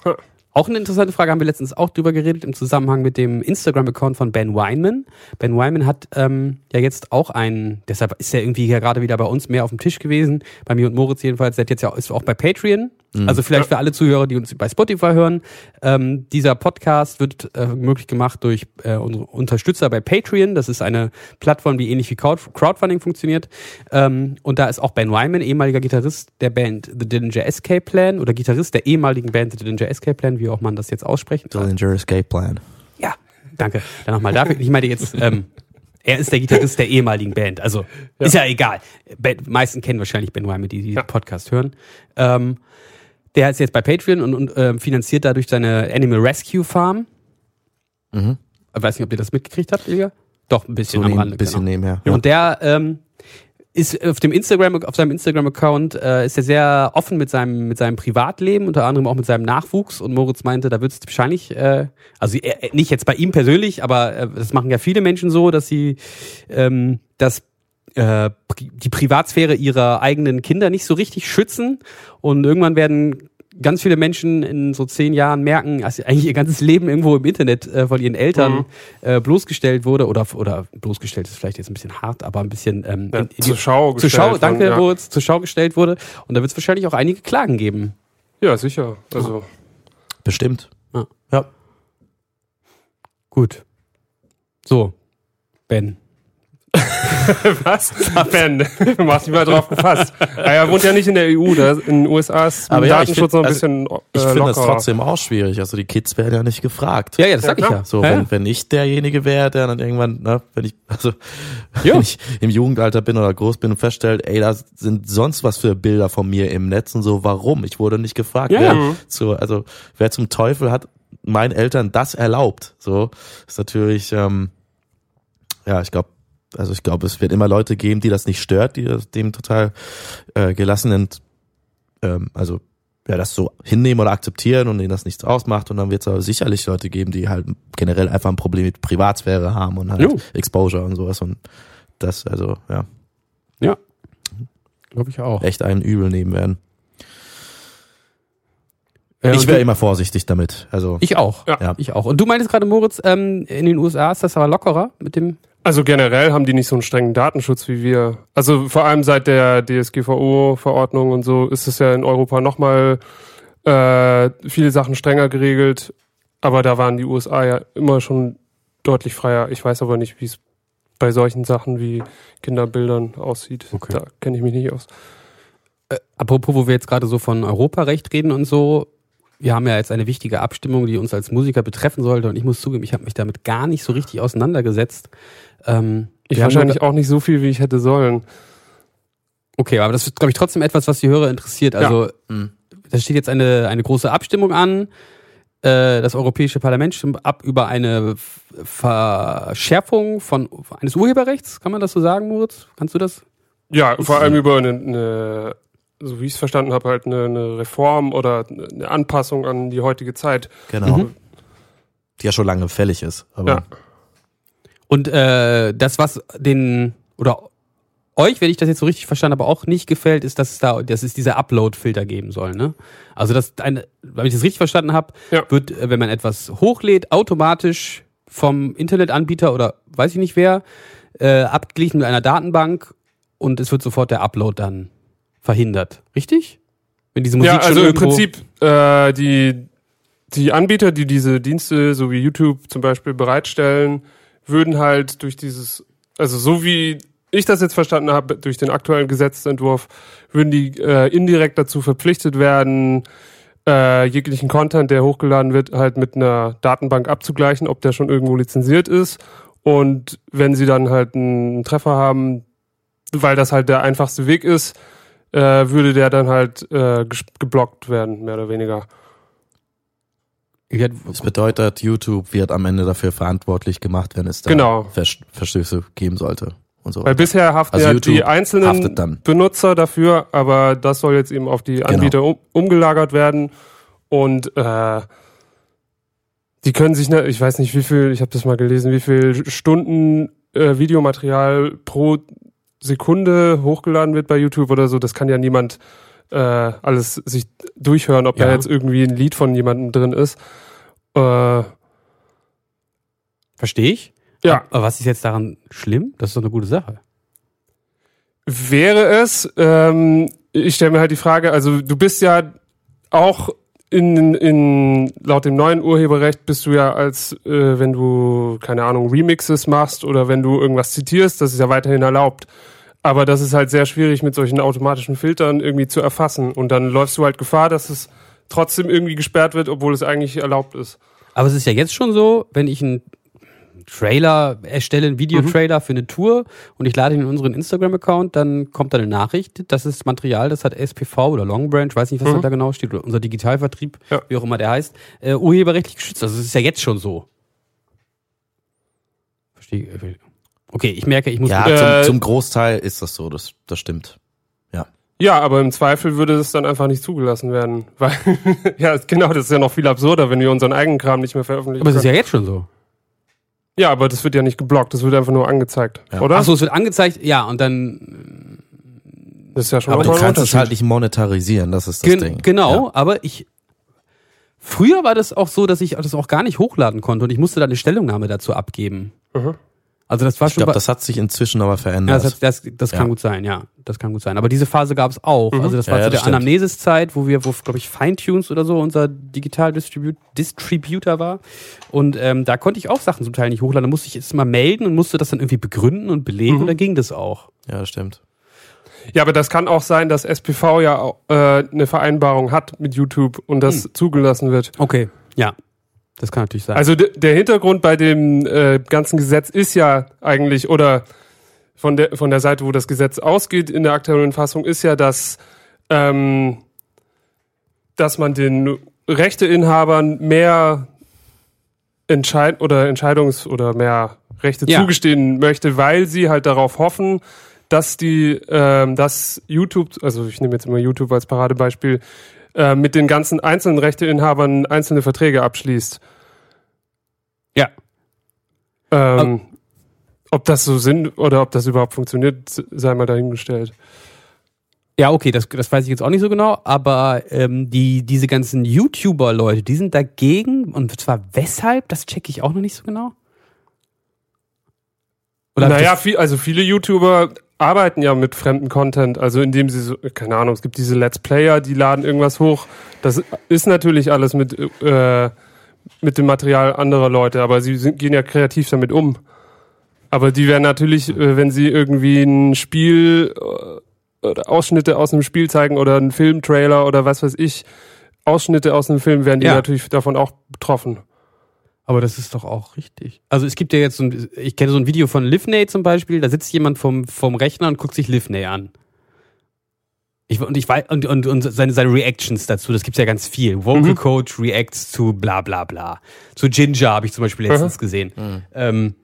Auch eine interessante Frage haben wir letztens auch drüber geredet im Zusammenhang mit dem Instagram-Account von Ben Weinman. Ben Weinman hat ähm, ja jetzt auch einen, deshalb ist er irgendwie ja gerade wieder bei uns mehr auf dem Tisch gewesen, bei mir und Moritz jedenfalls, der hat jetzt ja ist auch bei Patreon. Also vielleicht für alle Zuhörer, die uns bei Spotify hören, ähm, dieser Podcast wird äh, möglich gemacht durch äh, unsere Unterstützer bei Patreon. Das ist eine Plattform, die ähnlich wie Crowd Crowdfunding funktioniert. Ähm, und da ist auch Ben Wyman, ehemaliger Gitarrist der Band The Dillinger Escape Plan oder Gitarrist der ehemaligen Band The Dillinger Escape Plan, wie auch man das jetzt aussprechen Dillinger Escape Plan. Ja, danke. Dann nochmal dafür. Ich meine jetzt, ähm, er ist der Gitarrist der ehemaligen Band. Also ist ja egal. Ben, meisten kennen wahrscheinlich Ben Wyman, die diesen Ja. Podcast hören. Ähm, der ist jetzt bei Patreon und, und ähm, finanziert dadurch seine Animal Rescue Farm. Mhm. Ich weiß nicht, ob ihr das mitgekriegt habt, Ilja? Doch, ein bisschen So am ein Rande. bisschen genau. nebenher. Und der ähm, ist auf dem Instagram, auf seinem Instagram-Account äh, ist er sehr offen mit seinem mit seinem Privatleben, unter anderem auch mit seinem Nachwuchs. Und Moritz meinte, da wird es wahrscheinlich, äh, also er, nicht jetzt bei ihm persönlich, aber äh, das machen ja viele Menschen so, dass sie ähm, das äh, die Privatsphäre ihrer eigenen Kinder nicht so richtig schützen und irgendwann werden ganz viele Menschen in so zehn Jahren merken, dass sie eigentlich ihr ganzes Leben irgendwo im Internet äh, von ihren Eltern Mhm. äh, bloßgestellt wurde oder oder bloßgestellt ist vielleicht jetzt ein bisschen hart, aber ein bisschen ähm, Ja, in, in zur die, Schau zur gestellt Schau, worden, danke, ja. Moritz, zur Schau gestellt wurde und da wird es wahrscheinlich auch einige Klagen geben. Ja, sicher. Also, Bestimmt. Ja. Gut. So, Ben. was? Ben, du machst dich mal drauf gefasst. Ah, er wohnt ja nicht in der EU, da in den USA ist Aber ja, ich Datenschutz find- noch ein also, bisschen äh, Ich finde das trotzdem auch schwierig. Also die Kids werden ja nicht gefragt. Ja, ja, das Ja, sag ich klar. ja. So, ja, wenn, wenn ich derjenige wäre, der dann irgendwann, ne, wenn ich, also, Ja. wenn ich im Jugendalter bin oder groß bin und feststellt, ey, da sind sonst was für Bilder von mir im Netz und so, warum? Ich wurde nicht gefragt. Ja, wer, ja. so, also, wer zum Teufel hat meinen Eltern das erlaubt? So, ist natürlich, ähm, ja, ich glaube, also ich glaube, es wird immer Leute geben, die das nicht stört, die das dem total äh, gelassen und ähm, also ja, das so hinnehmen oder akzeptieren und denen das nichts ausmacht. Und dann wird es aber sicherlich Leute geben, die halt generell einfach ein Problem mit Privatsphäre haben und halt Jo. Exposure und sowas. Und das, also, ja, ja. Glaube ich auch. echt einen Übel nehmen werden. Äh, ich wäre immer vorsichtig damit. Also, ich auch. Ja. Ja. Ich auch. Und du meintest gerade, Moritz, ähm, in den USA ist das aber lockerer mit dem. Also generell haben die nicht so einen strengen Datenschutz wie wir. Also vor allem seit der DSGVO-Verordnung und so ist es ja in Europa nochmal äh, viele Sachen strenger geregelt. Aber da waren die USA ja immer schon deutlich freier. Ich weiß aber nicht, wie es bei solchen Sachen wie Kinderbildern aussieht. Okay. Da kenne ich mich nicht aus. Äh, apropos, wo wir jetzt gerade so von Europarecht reden und so. Wir haben ja jetzt eine wichtige Abstimmung, die uns als Musiker betreffen sollte. Und ich muss zugeben, ich habe mich damit gar nicht so richtig auseinandergesetzt. Ähm, Ich wahrscheinlich auch nicht so viel, wie ich hätte sollen. Okay, aber das ist, glaube ich, trotzdem etwas, was die Hörer interessiert. Also, Mhm. da steht jetzt eine, eine große Abstimmung an. Äh, Das Europäische Parlament stimmt ab über eine Verschärfung von eines Urheberrechts. Kann man das so sagen, Moritz? Kannst du das? Ja, vor allem über eine, eine so wie ich es verstanden habe, halt eine, eine Reform oder eine Anpassung an die heutige Zeit. genau. Mhm. die ja schon lange fällig ist. Aber Ja. Und äh, das, was den oder euch, wenn ich das jetzt so richtig verstanden habe, auch nicht gefällt, ist, dass es da, dass es diese Upload-Filter geben soll, ne? Also dass eine, wenn ich das richtig verstanden habe, Ja. wird, äh, wenn man etwas hochlädt, automatisch vom Internetanbieter oder weiß ich nicht wer, äh, abgeglichen mit einer Datenbank und es wird sofort der Upload dann verhindert. Richtig? Wenn diese Musik ja, schon also im Prinzip äh, die, die Anbieter, die diese Dienste, so wie YouTube zum Beispiel, bereitstellen, würden halt durch dieses, also so wie ich das jetzt verstanden habe, durch den aktuellen Gesetzentwurf, würden die äh, indirekt dazu verpflichtet werden, äh, jeglichen Content, der hochgeladen wird, halt mit einer Datenbank abzugleichen, ob der schon irgendwo lizenziert ist. Und wenn sie dann halt einen Treffer haben, weil das halt der einfachste Weg ist, äh, würde der dann halt äh, geblockt werden, mehr oder weniger. Das bedeutet, YouTube wird am Ende dafür verantwortlich gemacht, wenn es da Genau. Vers Verstöße geben sollte. Und so Weil bisher haften Also ja YouTube die einzelnen. Benutzer dafür, aber das soll jetzt eben auf die Genau. Anbieter um, umgelagert werden. Und äh, die können sich, ne, ich weiß nicht wie viel, ich habe das mal gelesen, wie viel Stunden äh, Videomaterial pro Sekunde hochgeladen wird bei YouTube oder so. Das kann ja niemand äh, alles sich durchhören, ob da Ja. jetzt irgendwie ein Lied von jemandem drin ist. Äh, Verstehe ich. ja. Aber was ist jetzt daran schlimm? Das ist doch eine gute Sache. Wäre es, ähm, ich stelle mir halt die Frage, also du bist ja auch in, in laut dem neuen Urheberrecht bist du ja als, äh, wenn du, keine Ahnung, Remixes machst oder wenn du irgendwas zitierst, das ist ja weiterhin erlaubt. Aber das ist halt sehr schwierig mit solchen automatischen Filtern irgendwie zu erfassen. Und dann läufst du halt Gefahr, dass es trotzdem irgendwie gesperrt wird, obwohl es eigentlich erlaubt ist. Aber es ist ja jetzt schon so, wenn ich einen Trailer erstelle, einen Videotrailer für eine Tour und ich lade ihn in unseren Instagram-Account, dann kommt da eine Nachricht, das ist Material, das hat SPV oder Long Branch, weiß nicht, was da genau steht, oder unser Digitalvertrieb, Ja. wie auch immer der heißt, äh, urheberrechtlich geschützt. Also es ist ja jetzt schon so. Verstehe. Äh, Okay, ich merke, ich muss Ja, Äh, zum, zum Großteil ist das so, das, das stimmt. Ja. Ja, aber im Zweifel würde es dann einfach nicht zugelassen werden. Weil, ja, genau, das ist ja noch viel absurder, wenn wir unseren eigenen Kram nicht mehr veröffentlichen aber es ist ja jetzt schon so. Ja, aber das wird ja nicht geblockt, das wird einfach nur angezeigt, Ja. oder? Achso, es wird angezeigt, ja, und dann das ist ja schon Aber du kannst es halt nicht monetarisieren, das ist das Gen Ding. Genau, Ja. aber ich. Früher war das auch so, dass ich das auch gar nicht hochladen konnte und ich musste da eine Stellungnahme dazu abgeben. Mhm. Also das war Ich schon. glaube, bei- das hat sich inzwischen aber ja, verändert. das, hat- das, das kann Ja. gut sein, ja. Das kann gut sein. Aber diese Phase gab es auch. Also das war Ja, ja, zu der das stimmt. Anamnesis-Zeit, wo wir, wo, glaube ich, Feintunes oder so unser Digital-Distributor war. Und ähm, da konnte ich auch Sachen zum Teil nicht hochladen. Da musste ich es mal melden und musste das dann irgendwie begründen und belegen und dann ging das auch. ja, das stimmt. Ja, aber das kann auch sein, dass SPV ja auch, äh, eine Vereinbarung hat mit YouTube und das Hm. zugelassen wird. Okay, ja. Das kann natürlich sein. Also der Hintergrund bei dem äh, ganzen Gesetz ist ja eigentlich, oder von der, von der Seite, wo das Gesetz ausgeht in der aktuellen Fassung, ist ja, dass, ähm, dass man den Rechteinhabern mehr Entscheid oder Entscheidungs- oder mehr Rechte Ja. zugestehen möchte, weil sie halt darauf hoffen, dass die, ähm, dass YouTube, also ich nehme jetzt immer YouTube als Paradebeispiel, äh, mit den ganzen einzelnen Rechteinhabern einzelne Verträge abschließt. ja. Ähm, ob das so sind oder ob das überhaupt funktioniert, sei mal dahingestellt. Ja, okay, das, das weiß ich jetzt auch nicht so genau, aber ähm, die, diese ganzen YouTuber-Leute, die sind dagegen und zwar weshalb, das checke ich auch noch nicht so genau. Oder naja, viel, also viele YouTuber arbeiten ja mit fremden Content, also indem sie so, keine Ahnung, es gibt diese Let's Player, die laden irgendwas hoch. Das ist natürlich alles mit, äh, mit dem Material anderer Leute, aber sie sind, gehen ja kreativ damit um. Aber die werden natürlich, äh, wenn sie irgendwie ein Spiel äh, oder Ausschnitte aus einem Spiel zeigen oder einen Filmtrailer oder was weiß ich, Ausschnitte aus einem Film, werden die Ja. natürlich davon auch betroffen. Aber das ist doch auch richtig. Also es gibt ja jetzt so ein, ich kenne so ein Video von Livney zum Beispiel, da sitzt jemand vom, vom Rechner und guckt sich Livney an. Ich, und ich weiß, und, und, und seine, seine Reactions dazu, das gibt's ja ganz viel. Vocal Mhm. Coach reacts zu bla bla bla. Zu Ginger habe ich zum Beispiel letztens gesehen. Ähm,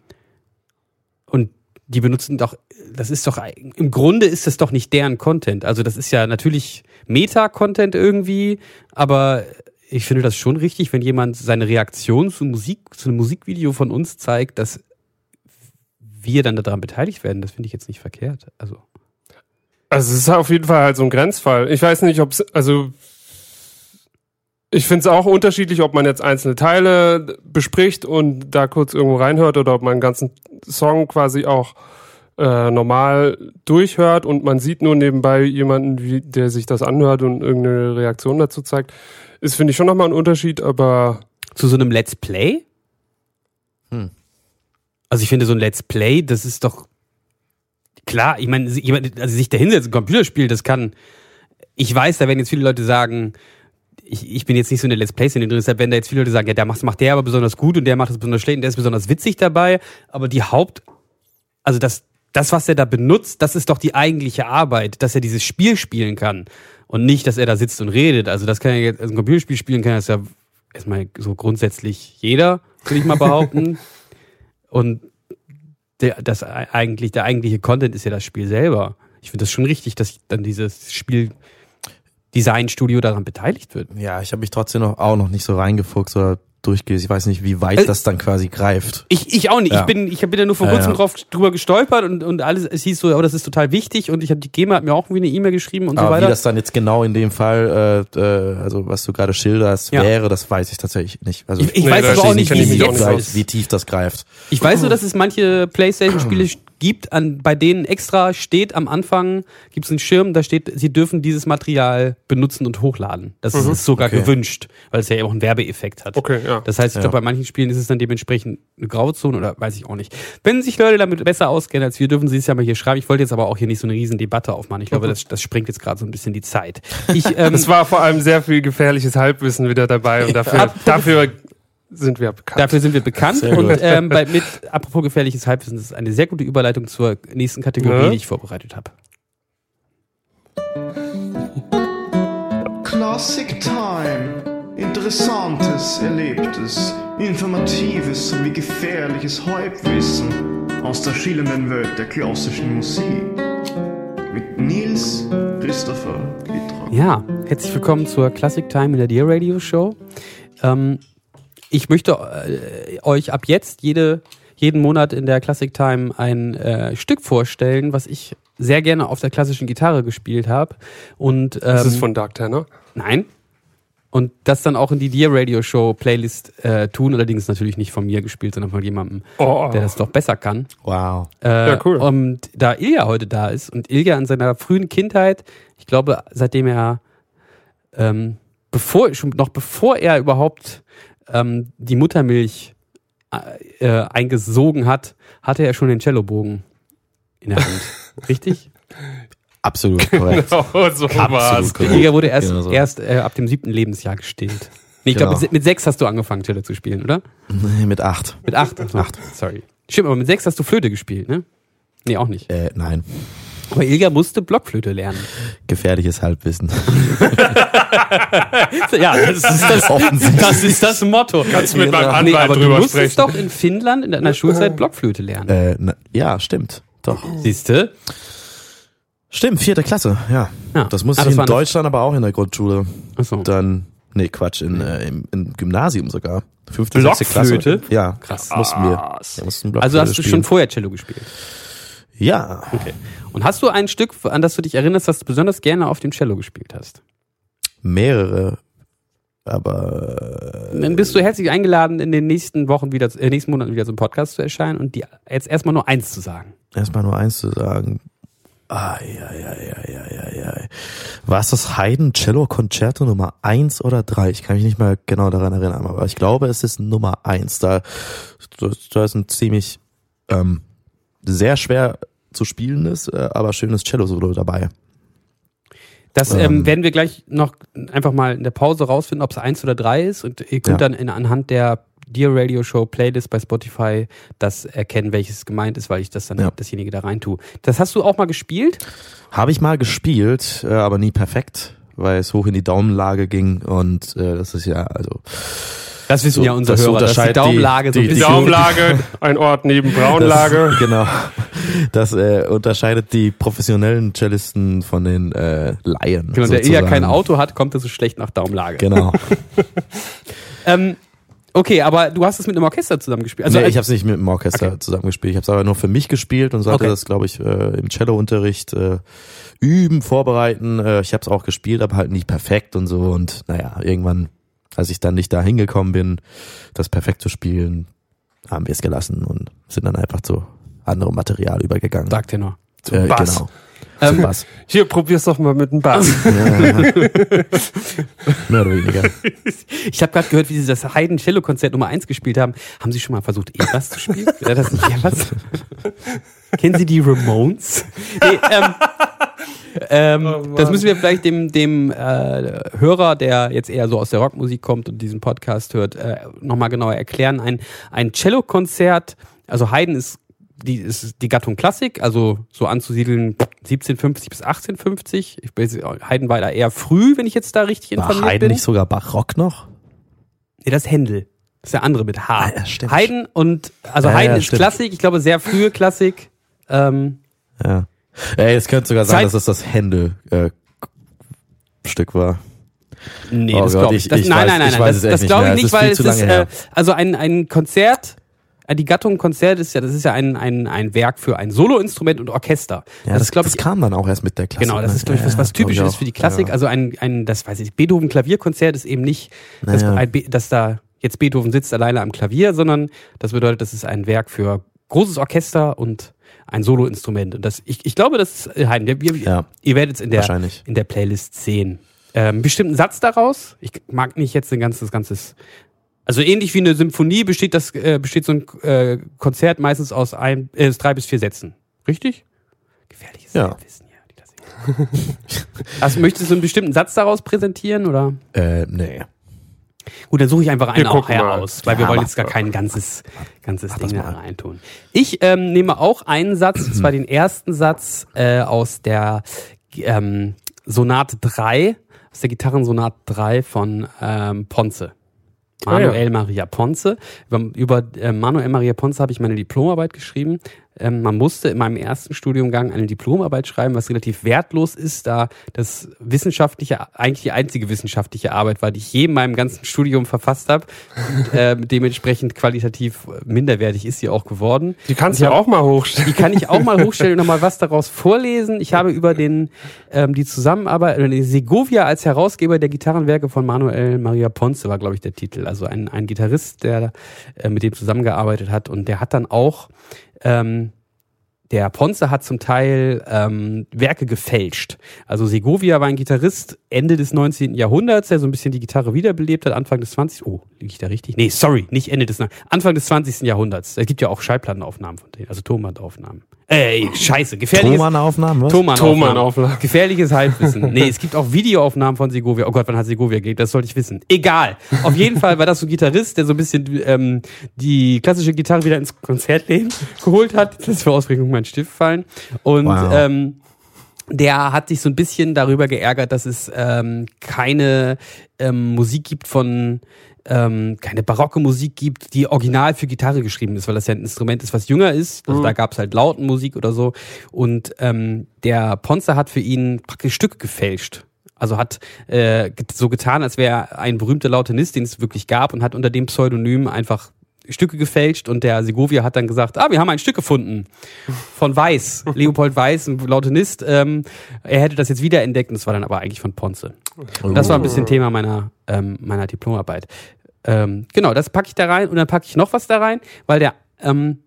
und die benutzen doch, das ist doch, im Grunde ist das doch nicht deren Content. Also das ist ja natürlich Meta-Content irgendwie, aber ich finde das schon richtig, wenn jemand seine Reaktion zu Musik, zu einem Musikvideo von uns zeigt, dass wir dann daran beteiligt werden. Das finde ich jetzt nicht verkehrt. Also. Also es ist auf jeden Fall halt so ein Grenzfall. Ich weiß nicht, ob es, also ich finde es auch unterschiedlich, ob man jetzt einzelne Teile bespricht und da kurz irgendwo reinhört oder ob man einen ganzen Song quasi auch äh, normal durchhört und man sieht nur nebenbei jemanden, wie, der sich das anhört und irgendeine Reaktion dazu zeigt. Ist, finde ich, schon nochmal ein Unterschied, aber. Zu so einem Let's Play? Hm. Also ich finde, so ein Let's Play, das ist doch klar, ich meine, jemand, also sich da hinsetzt, ein Computerspiel, das kann. Ich weiß, da werden jetzt viele Leute sagen, ich, ich bin jetzt nicht so in der Let's Play-Szene drin, deshalb werden da jetzt viele Leute sagen, ja, der macht, macht der aber besonders gut und der macht es besonders schlecht und der ist besonders witzig dabei. Aber die Haupt, also das, das, was er da benutzt, das ist doch die eigentliche Arbeit, dass er dieses Spiel spielen kann. Und nicht, dass er da sitzt und redet. Also das kann ja jetzt, also ein Computerspiel spielen kann das ja erstmal so grundsätzlich jeder, würde ich mal behaupten. und der, das eigentlich, der eigentliche Content ist ja das Spiel selber. Ich finde das schon richtig, dass dann dieses Spiel Designstudio daran beteiligt wird. Ja, ich habe mich trotzdem noch, auch noch nicht so reingefuchst oder durchgehst. Ich weiß nicht, wie weit äh, das dann quasi greift. Ich, ich auch nicht. Ja. Ich bin, ich bin ja nur vor kurzem ja, ja. drauf drüber gestolpert und, und alles, es hieß so, oh, das ist total wichtig und ich habe die GEMA hat mir auch irgendwie eine E-Mail geschrieben und Aber so weiter. Wie das dann jetzt genau in dem Fall, äh, äh, also was du gerade schilderst, wäre, das weiß ich tatsächlich nicht. Also ich, ich nee, weiß aber auch nicht, wie, wie, jetzt wie tief das greift. Ich weiß nur, dass es manche PlayStation-Spiele gibt, an, bei denen extra steht am Anfang, gibt es einen Schirm, da steht, sie dürfen dieses Material benutzen und hochladen. Das mhm. ist sogar okay. gewünscht, weil es ja auch einen Werbeeffekt hat. Okay, ja. Das heißt, ich ja. glaube, bei manchen Spielen ist es dann dementsprechend eine Grauzone oder weiß ich auch nicht. Wenn sich Leute damit besser auskennen als wir, dürfen sie es ja mal hier schreiben. Ich wollte jetzt aber auch hier nicht so eine riesen Debatte aufmachen. Ich glaube, mhm. das, das springt jetzt gerade so ein bisschen die Zeit. Ich, ähm, es war vor allem sehr viel gefährliches Halbwissen wieder dabei und dafür, dafür sind wir bekannt. Dafür sind wir bekannt. Und ähm, bei, mit apropos gefährliches Halbwissen, das ist eine sehr gute Überleitung zur nächsten Kategorie, ja. die ich vorbereitet habe. Classic Time. Interessantes, Erlebtes, Informatives sowie gefährliches Halbwissen aus der schillernden Welt der klassischen Musik. Mit Nils Christopher Wittra. Ja, herzlich willkommen zur Classic Time in der Dear Radio Show. Ähm, ich möchte äh, euch ab jetzt jede, jeden Monat in der Classic Time ein äh, Stück vorstellen, was ich sehr gerne auf der klassischen Gitarre gespielt habe. Und ähm, das ist von Dark Tanner? Nein. Und das dann auch in die Dear Radio Show Playlist äh, tun, allerdings natürlich nicht von mir gespielt, sondern von jemandem, oh, oh. der das doch besser kann. Wow. Äh, ja, cool. Und da Ilja heute da ist und Ilja in seiner frühen Kindheit, ich glaube, seitdem er ähm, bevor, schon noch bevor er überhaupt ähm, die Muttermilch äh, äh, eingesogen hat, hatte er schon den Cellobogen in der Hand. Richtig? Absolut korrekt. genau, so Absolut Der Jäger wurde erst, genau so. erst äh, ab dem siebten Lebensjahr gestillt. Nee, ich genau. glaube, mit, mit, sechs hast du angefangen, Cello zu spielen, oder? Nee, mit acht. Mit acht? Also, acht. Sorry. Stimmt, aber mit sechs hast du Flöte gespielt, ne? Nee, auch nicht. Äh, nein. Aber Ilga musste Blockflöte lernen. Gefährliches Halbwissen. ja, das ist das, das ist das Motto. Kannst du mit meinem Anwalt nee, aber drüber du musstest sprechen. doch in Finnland in deiner Schulzeit Blockflöte lernen. Äh, na, ja, stimmt. Doch. Siehste? Stimmt, vierte Klasse, ja. ja. Das muss ah, ich in Deutschland aber auch in der Grundschule. Ach so. Dann, nee, Quatsch, in, äh, im, im Gymnasium sogar. Fünfte, sechste Klasse. Ja, krass. Mussten wir. Ja, mussten also hast du spielen. schon vorher Cello gespielt? Ja. Okay. Und hast du ein Stück, an das du dich erinnerst, das du besonders gerne auf dem Cello gespielt hast? Mehrere. Aber. Dann bist du herzlich eingeladen, in den nächsten Wochen wieder, äh, nächsten Monaten wieder zum Podcast zu erscheinen und die, jetzt erstmal nur eins zu sagen. Erstmal nur eins zu sagen. Ah, ja, ja, ja, ja, ja, ja. War es das Haydn Cello Concerto Nummer eins oder drei? Ich kann mich nicht mehr genau daran erinnern, aber ich glaube, es ist Nummer eins. Da, da ist ein ziemlich ähm, sehr schwer zu spielen ist, äh, aber schönes Cello-Solo dabei. Das ähm, ähm, werden wir gleich noch einfach mal in der Pause rausfinden, ob es eins oder drei ist. Und ihr könnt ja. dann in, anhand der Dear Radio Show Playlist bei Spotify das erkennen, welches gemeint ist, weil ich das dann ja. dasjenige da rein tue. Das hast du auch mal gespielt? Habe ich mal gespielt, äh, aber nie perfekt, weil es hoch in die Daumenlage ging und äh, das ist ja also das wissen so, ja unsere das Hörer, dass die Daumenlage die, so ein bisschen... Die Daumenlage, ein Ort neben Braunlage. Das, genau. Das äh, unterscheidet die professionellen Cellisten von den äh, Laien. Genau, der eher sozusagen. kein Auto hat, kommt er so schlecht nach Daumenlage. Genau. Ähm, okay, aber du hast es mit einem Orchester zusammengespielt. Also nee, ich habe es nicht mit dem Orchester Okay. zusammengespielt. Ich habe es aber nur für mich gespielt und sollte Okay. das, glaube ich, äh, im Cello-Unterricht äh, üben, vorbereiten. Äh, ich habe es auch gespielt, aber halt nicht perfekt und so. Und naja, irgendwann, als ich dann nicht da hingekommen bin, das perfekt zu spielen, haben wir es gelassen und sind dann einfach zu anderem Material übergegangen. Sag dir nur. äh, Bass. Genau. Ähm, Zum Bass. Hier, probier's doch mal mit dem Bass. Mehr oder weniger. Ich habe gerade gehört, wie Sie das Haydn Cello Konzert Nummer 1 gespielt haben. Haben Sie schon mal versucht, E-Bass zu spielen? Wäre das nicht E-Bass? Kennen Sie die Ramones? Nee, ähm, ähm, Oh das müssen wir vielleicht dem, dem äh, Hörer, der jetzt eher so aus der Rockmusik kommt und diesen Podcast hört, äh, nochmal genauer erklären. Ein, ein Cello-Konzert, also Haydn ist die, ist die Gattung Klassik, also so anzusiedeln 1750 bis 1850. Ich bin, Haydn war da eher früh, wenn ich jetzt da richtig War informiert Haydn bin. nicht sogar Barock noch? Nee, das ist Händel. Das ist der andere mit H. Ah, ja, stimmt. Haydn und, also Ja, Haydn ja, ist stimmt. Klassik, ich glaube sehr frühe Klassik. Ähm, Ja. Ey, es könnte sogar sein, Zeit- dass es das Händel äh, Stück war. nee, Oh das glaube ich. Das, ich nein, weiß- nein, nein, ich nein. weiß Das, das glaube ich nicht, weil es ist, äh, also ein, ein Konzert, äh, die Gattung Konzert ist ja, das ist ja ein, ein, ein Werk für ein Soloinstrument und Orchester. Ja, das, das, ist, glaube das ich, kam dann auch erst mit der Klassik. Genau, das ne? ist, glaube ich, Ja, was, was glaub typisch ist für die Klassik. Ja. Also ein, ein, das weiß ich, Beethoven Klavierkonzert ist eben nicht, dass, Naja. ein dass da jetzt Beethoven sitzt alleine am Klavier, sondern das bedeutet, das ist ein Werk für großes Orchester und ein Soloinstrument. Und das, ich, ich glaube, das ist Haydn. Wir, wir, Ja, Ihr werdet es in der, in der Playlist sehen. Ähm, bestimmten Satz daraus. Ich mag nicht jetzt ein ganzes, ganzes. Also ähnlich wie eine Symphonie besteht das, äh, besteht so ein äh, Konzert meistens aus ein, äh, drei bis vier Sätzen. Richtig? Gefährliches Ja. Das- also möchtest du einen bestimmten Satz daraus präsentieren oder? Äh, nee. Gut, dann suche ich einfach einen Wir auch mal. heraus, weil Ja, wir wollen jetzt gar kein ganzes, ganzes Ding da reintun. Ich ähm, nehme auch einen Satz, und zwar den ersten Satz äh, aus der ähm, Sonate 3, aus der Gitarrensonate 3 von ähm, Ponce. Ah, ja. Manuel Maria Ponce. Über, über äh, Manuel Maria Ponce habe ich meine Diplomarbeit geschrieben. Ähm, man musste in meinem ersten Studiumgang eine Diplomarbeit schreiben, was relativ wertlos ist, da das wissenschaftliche, eigentlich die einzige wissenschaftliche Arbeit war, die ich je in meinem ganzen Studium verfasst habe. Und, äh, dementsprechend qualitativ minderwertig ist sie auch geworden. Die kannst du hab- auch mal hochstellen. die kann ich auch mal hochstellen und nochmal was daraus vorlesen. Ich habe über den ähm, die Zusammenarbeit, oder die Segovia als Herausgeber der Gitarrenwerke von Manuel Maria Ponce war, glaube ich, der Titel. Also ein, ein Gitarrist, der äh, mit dem zusammengearbeitet hat und der hat dann auch ähm, der Ponce hat zum Teil ähm, Werke gefälscht. Also Segovia war ein Gitarrist Ende des 19. Jahrhunderts, der so ein bisschen die Gitarre wiederbelebt hat, Anfang des 20. Oh, liege ich da richtig? Nee, sorry, nicht Ende des Anfang des 20. Jahrhunderts. Es gibt ja auch Schallplattenaufnahmen von denen, also Tonbandaufnahmen. Ey, scheiße, gefährliches Thomann-Aufnahmen, was? Thomann-Aufnahmen. Gefährliches Halbwissen. Nee, es gibt auch Videoaufnahmen von Segovia. Oh Gott, wann hat Segovia gelebt? Das sollte ich wissen. Egal. Auf jeden Fall war das so ein Gitarrist, der so ein bisschen ähm, die klassische Gitarre wieder ins Konzertleben geholt hat. Das war Ausregung mein Stift fallen. Und Wow. ähm, der hat sich so ein bisschen darüber geärgert, dass es ähm, keine ähm, Musik gibt von ähm, keine barocke Musik gibt, die original für Gitarre geschrieben ist, weil das ja ein Instrument ist, was jünger ist. Also da gab es halt Lautenmusik oder so. Und ähm, der Ponce hat für ihn praktisch Stücke gefälscht. Also hat äh, so getan, als wäre er ein berühmter Lautenist, den es wirklich gab, und hat unter dem Pseudonym einfach Stücke gefälscht und der Segovia hat dann gesagt, ah, wir haben ein Stück gefunden von Weiß, Leopold Weiß, ein Lautenist. Ähm, er hätte das jetzt wiederentdeckt und das war dann aber eigentlich von Ponce. Und das war ein bisschen Thema meiner, ähm, meiner Diplomarbeit. Ähm, genau, das packe ich da rein und dann packe ich noch was da rein, weil der, ähm,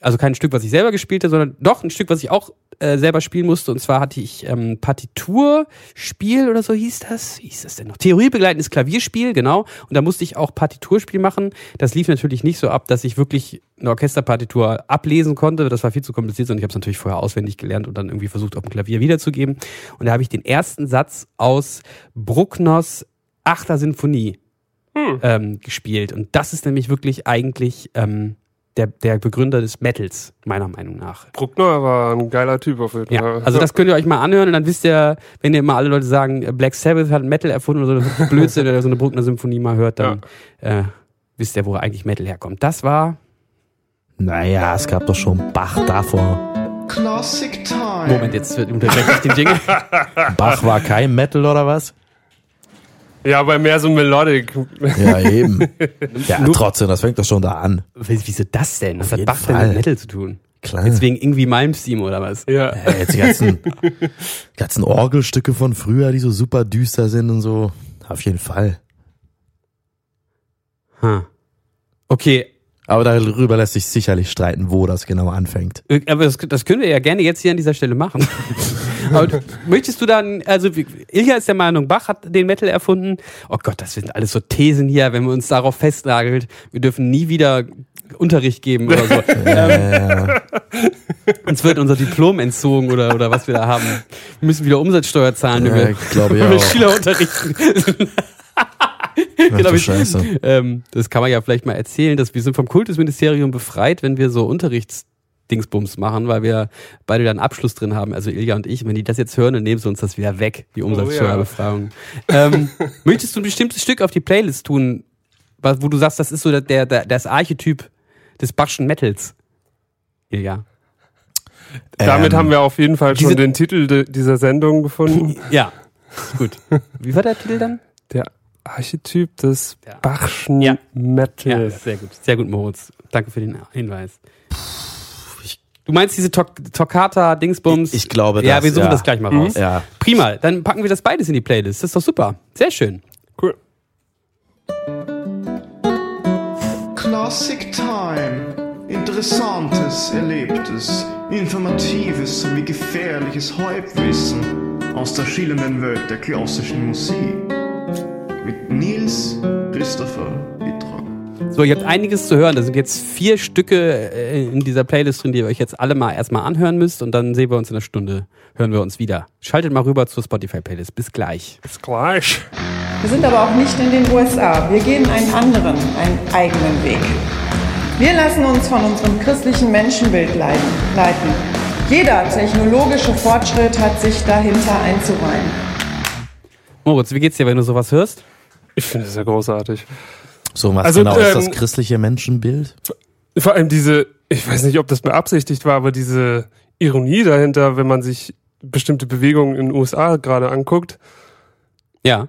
also kein Stück, was ich selber gespielt habe, sondern doch ein Stück, was ich auch äh, selber spielen musste. Und zwar hatte ich ähm, Partiturspiel oder so hieß das. Wie hieß das denn noch? Theoriebegleitendes Klavierspiel, genau. Und da musste ich auch Partiturspiel machen. Das lief natürlich nicht so ab, dass ich wirklich eine Orchesterpartitur ablesen konnte. Das war viel zu kompliziert und ich habe es natürlich vorher auswendig gelernt und dann irgendwie versucht, auf dem Klavier wiederzugeben. Und da habe ich den ersten Satz aus Bruckners Achter Sinfonie ähm, gespielt. Und das ist nämlich wirklich eigentlich ähm, der, der Begründer des Metals, meiner Meinung nach. Bruckner war ein geiler Typ auf jeden Ja, Fall. also das könnt ihr euch mal anhören und dann wisst ihr, wenn ihr immer alle Leute sagen, Black Sabbath hat Metal erfunden oder so Blödsinn oder so eine Bruckner Symphonie mal hört, dann äh, wisst ihr, wo eigentlich Metal herkommt. Das war Naja, es gab doch schon Bach davor. Classic Time. Moment, jetzt unterbreche ich den Jingle. Bach war kein Metal oder was? Ja, aber mehr so Melodic. Ja, eben. ja, trotzdem, das fängt doch schon da an. Wieso das denn? Was hat Bach denn Fall. mit Metal zu tun? Klar. Jetzt wegen irgendwie Malmsteam oder was? Ja. Ja, jetzt die ganzen, ganzen Orgelstücke von früher, die so super düster sind und so. Auf jeden Fall. Hm. Okay, Aber darüber lässt sich sicherlich streiten, wo das genau anfängt. Aber das, das können wir ja gerne jetzt hier an dieser Stelle machen. Aber möchtest du dann, also Ilja ist der Meinung, Bach hat den Metal erfunden. Oh Gott, das sind alles so Thesen hier, wenn wir uns darauf festnagelt. Wir dürfen nie wieder Unterricht geben oder so. ähm, uns wird unser Diplom entzogen oder, oder was wir da haben. Wir müssen wieder Umsatzsteuer zahlen, Ja, wir, ich glaube, wir. Schüler unterrichten. Genau, Scheiße. ähm, das kann man ja vielleicht mal erzählen, dass wir sind vom Kultusministerium befreit, wenn wir so Unterrichtsdingsbums machen, weil wir beide da einen Abschluss drin haben, also Ilja und ich. Wenn die das jetzt hören, dann nehmen sie uns das wieder weg, die Umsatzsteuerbefragung. ähm, möchtest du ein bestimmtes Stück auf die Playlist tun, wo du sagst, das ist so der, der, der das Archetyp des Bachschen Metals? Ilja. Damit Ähm, haben wir auf jeden Fall schon diese- den Titel de dieser Sendung gefunden. Ja. Gut. Wie war der Titel dann? Der Archetyp des Ja. Bachschen Ja. Metal. Ja, sehr gut. Sehr gut, Moritz. Danke für den Hinweis. Du meinst diese Tok Toccata, Dingsbums? Ich- ich glaube Ja, das, wir suchen ja. das gleich mal raus. Ja. Prima, dann packen wir das beides in die Playlist. Das ist doch super. Sehr schön. Cool. Classic Time. Interessantes, Erlebtes, Informatives sowie gefährliches Halbwissen aus der schillernden Welt der klassischen Musik. Mit Nils Christopher. So, ihr habt einiges zu hören. Da sind jetzt vier Stücke äh, in dieser Playlist drin, die ihr euch jetzt alle mal erstmal anhören müsst und dann sehen wir uns in einer Stunde, hören wir uns wieder. Schaltet mal rüber zur Spotify-Playlist. Bis gleich. Bis gleich. Wir sind aber auch nicht in den USA. Wir gehen einen anderen, einen eigenen Weg. Wir lassen uns von unserem christlichen Menschenbild leiten. leiten. Jeder technologische Fortschritt hat sich dahinter einzureihen. Moritz, wie geht's dir, wenn du sowas hörst? Ich finde es ja großartig. So, was Also, genau ist das ähm, christliche Menschenbild? Vor allem diese, ich weiß nicht, ob das beabsichtigt war, aber diese Ironie dahinter, wenn man sich bestimmte Bewegungen in den USA gerade anguckt. Ja.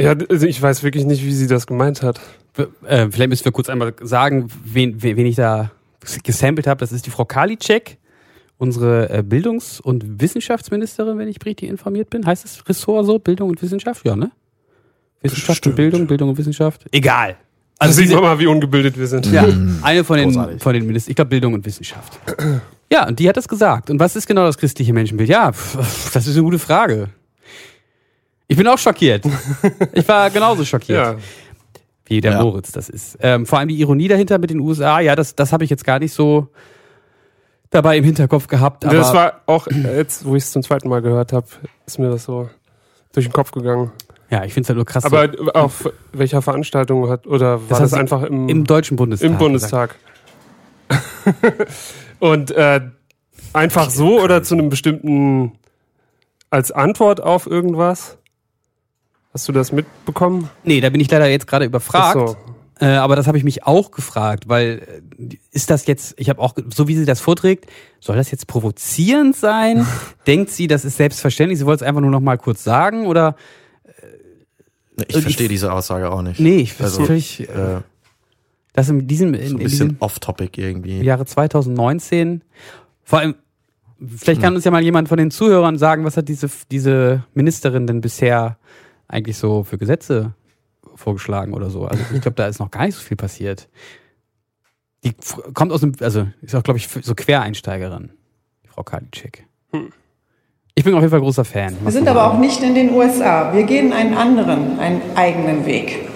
Ja, also ich weiß wirklich nicht, wie sie das gemeint hat. Äh, vielleicht müssen wir kurz einmal sagen, wen, wen wen ich da gesampelt habe. Das ist die Frau Karliczek, unsere äh, Bildungs- und Wissenschaftsministerin, wenn ich richtig informiert bin. Heißt das Ressort so? Bildung und Wissenschaft? Ja, ne? Wissenschaft und Bestimmt. Bildung, Bildung und Wissenschaft? Egal. Also Also sieht man mal, wie ungebildet wir sind. ja, eine von den, Großartig. von den Ministern, ich glaube Bildung und Wissenschaft. Ja, und die hat das gesagt. Und was ist genau das christliche Menschenbild? Ja, pf, das ist eine gute Frage. Ich bin auch schockiert. Ich war genauso schockiert. Ja. wie der Ja. Moritz das ist. Ähm, vor allem die Ironie dahinter mit den USA, ja, das, das habe ich jetzt gar nicht so dabei im Hinterkopf gehabt. Aber das war auch äh, jetzt, wo ich es zum zweiten Mal gehört habe, ist mir das so durch den Kopf gegangen. Ja, ich finde es halt nur krass. Aber auf welcher Veranstaltung hat oder war Das das, einfach im, so, im Deutschen Bundestag. im Bundestag? Und äh, einfach so oder zu einem bestimmten als Antwort auf irgendwas? Hast du das mitbekommen? Nee, da bin ich leider jetzt gerade überfragt. Ach so. Äh, aber das habe ich mich auch gefragt, weil äh, ist das jetzt, ich habe auch, so wie sie das vorträgt, soll das jetzt provozierend sein? Denkt sie, das ist selbstverständlich? Sie wollte es einfach nur noch mal kurz sagen oder? Ich verstehe diese Aussage auch nicht. Nee, ich Also, also, völlig, äh, Äh, das in diesem, in, so ein in bisschen diesem off-topic irgendwie. im Jahre 2019. Vor allem, vielleicht kann uns ja mal jemand von den Zuhörern sagen, was hat diese, diese Ministerin denn bisher eigentlich so für Gesetze vorgeschlagen oder so. Also ich glaube, da ist noch gar nicht so viel passiert. Die kommt aus dem, also ist auch, glaube ich, so Quereinsteigerin, die Frau Karliczek. Ich bin auf jeden Fall großer Fan. Wir sind aber auch nicht in den USA. Wir gehen einen anderen, einen eigenen Weg.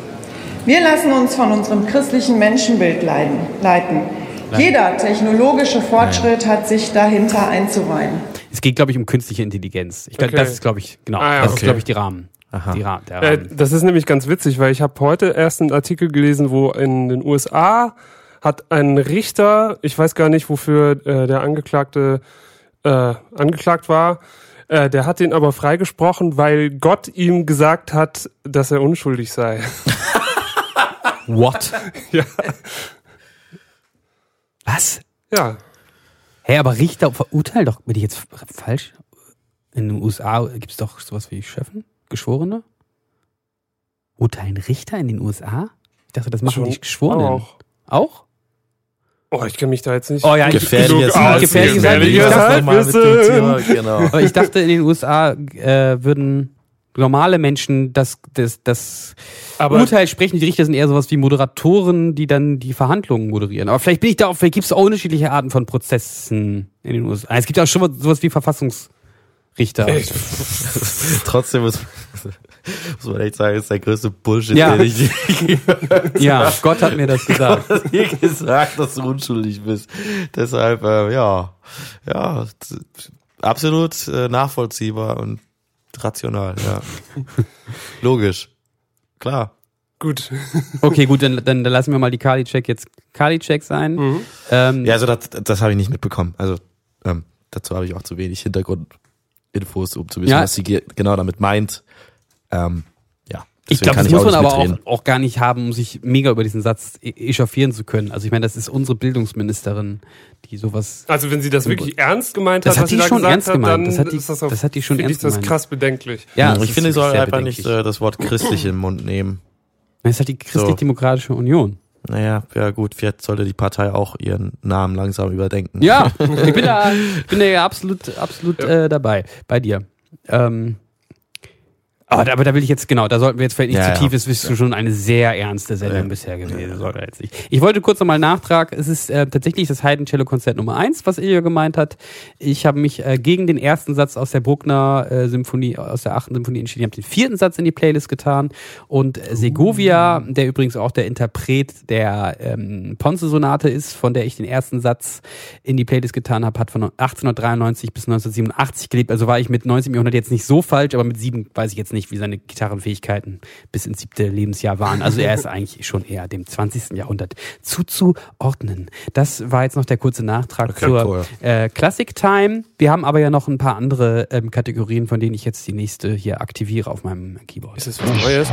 Wir lassen uns von unserem christlichen Menschenbild leiten. leiten. Jeder technologische Fortschritt hat sich dahinter einzureihen. Es geht, glaube ich, um künstliche Intelligenz. Ich Okay. das ist, glaube ich, genau, Ah, ja, das ist, okay. glaube ich, die Rahmen. Aha. Die Rahmen der Äh, Rahmen. das ist nämlich ganz witzig, weil ich habe heute erst einen Artikel gelesen, wo in den USA hat ein Richter, ich weiß gar nicht, wofür äh, der Angeklagte äh, angeklagt war, äh, der hat ihn aber freigesprochen, weil Gott ihm gesagt hat, dass er unschuldig sei. What? ja. Was? ja. Hä, aber Richter verurteilen doch, bin ich jetzt falsch? In den USA gibt es doch sowas wie Schöffen, Geschworene? Urteilen Richter in den USA? Ich dachte, das machen Schon die Geschworenen. Auch. Auch? Oh, ich kenne mich da jetzt nicht. Oh ja, ich, Gefährliches Halbwissen. gefährliches Halbwissen. Genau. ich dachte, in den USA äh, würden normale Menschen das, das, das Aber Urteil sprechen. Die Richter sind eher sowas wie Moderatoren, die dann die Verhandlungen moderieren. Aber vielleicht bin ich da auch, vielleicht gibt es auch unterschiedliche Arten von Prozessen in den USA. Es gibt ja auch schon mal sowas wie Verfassungsrichter. Echt? Trotzdem muss, muss man echt sagen, ist der größte Bullshit, Ja. den ich Ja, Gott hat mir das gesagt. je gesagt, dass du unschuldig bist. Deshalb, äh, ja, ja, absolut äh, nachvollziehbar und rational, ja. Logisch. Klar. gut. Okay, gut, dann, dann, dann lassen wir mal die Kali-Check jetzt Kali-Check sein. Mhm. Ähm, Ja, also das, das habe ich nicht mitbekommen. Also ähm, dazu habe ich auch zu wenig Hintergrundinfos, um zu wissen, Ja. was sie ge- genau damit meint. Ähm, ja. Ich glaube, das muss man aber auch, auch gar nicht haben, um sich mega über diesen Satz e- echauffieren zu können. Also ich meine, das ist unsere Bildungsministerin, die sowas. Also wenn sie das wirklich ernst gemeint hat, Das hat was sie die schon gesagt ernst hat, gemeint. dann Das hat die- ist das, auf, das hat die schon finde ich ernst das gemeint. krass bedenklich. Ja, ich das finde, ist sie soll einfach nicht äh, das Wort christlich im Mund nehmen. Das ist halt die Christlich-Demokratische Union. Naja, ja gut, vielleicht sollte die Partei auch ihren Namen langsam überdenken. Ja, ich bin da, ich bin da ja absolut, absolut äh, dabei, bei dir. Ähm, aber, da- aber da will ich jetzt, genau, da sollten wir jetzt vielleicht nicht Ja, zu ja. tief, es ist schon eine sehr ernste Sendung Ja. bisher gewesen. Sollte jetzt nicht. Ich wollte kurz nochmal Nachtrag, es ist äh, tatsächlich das Haydn-Cello-Konzert Nummer eins, was Ilja gemeint hat. Ich habe mich äh, gegen den ersten Satz aus der Bruckner äh, Symphonie, aus der achten Symphonie entschieden. Ich habe den vierten Satz in die Playlist getan und Segovia, der übrigens auch der Interpret der ähm, Ponce-Sonate ist, von der ich den ersten Satz in die Playlist getan habe, hat von 1893 bis 1987 gelebt. Also war ich mit 19. Jahrhundert jetzt nicht so falsch, aber mit sieben weiß ich jetzt nicht, wie seine Gitarrenfähigkeiten bis ins siebte Lebensjahr waren. Also er ist eigentlich schon eher dem 20. Jahrhundert zuzuordnen. Das war jetzt noch der kurze Nachtrag Okay, zur cool. äh, Classic Time. Wir haben aber ja noch ein paar andere ähm, Kategorien, von denen ich jetzt die nächste hier aktiviere auf meinem Keyboard. Ist das was Neues?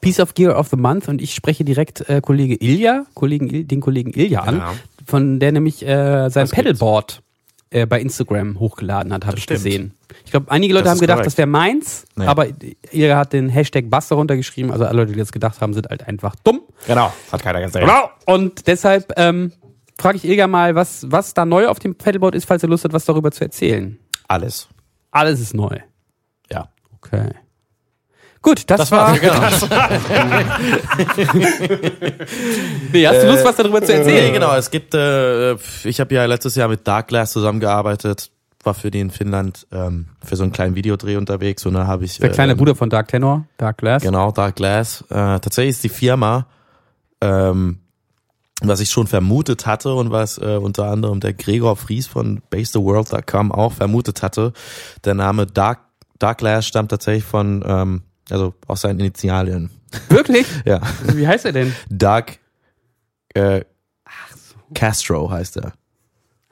Piece of Gear of the Month und ich spreche direkt äh, Kollege Ilja, Kollegen den Kollegen Ilja an, Ja. von der nämlich äh, sein gibt's? Pedalboard äh, bei Instagram hochgeladen hat, habe ich stimmt. gesehen. Ich glaube, einige Leute Das haben gedacht, korrekt. das wäre meins, Nee. aber Ilja hat den Hashtag Bass darunter geschrieben, also alle Leute, die das gedacht haben, sind halt einfach dumm. Genau, hat keiner gesehen. Genau. Und deshalb ähm, frage ich Ilja mal, was, was da neu auf dem Pedalboard ist, falls er Lust hat, was darüber zu erzählen. Alles. Alles ist neu. Ja. Okay. Gut, das, Das war. war's, genau. Nee, hast du Lust, was darüber zu Nee, erzählen? genau, es gibt, äh, ich habe ja letztes Jahr mit Dark Glass zusammengearbeitet, war für die in Finnland ähm, für so einen kleinen Videodreh unterwegs und da habe ich Der kleine ähm, Bruder von Dark Tenor, Dark Glass. Genau, Dark Glass. Äh, tatsächlich ist die Firma, ähm, was ich schon vermutet hatte und was äh, unter anderem der Gregor Fries von basetheworld.com auch vermutet hatte. Der Name Dark, Dark Glass stammt tatsächlich von, ähm, also aus seinen Initialien. Wirklich? Ja, Wie heißt er denn? Dark äh, Castro heißt er.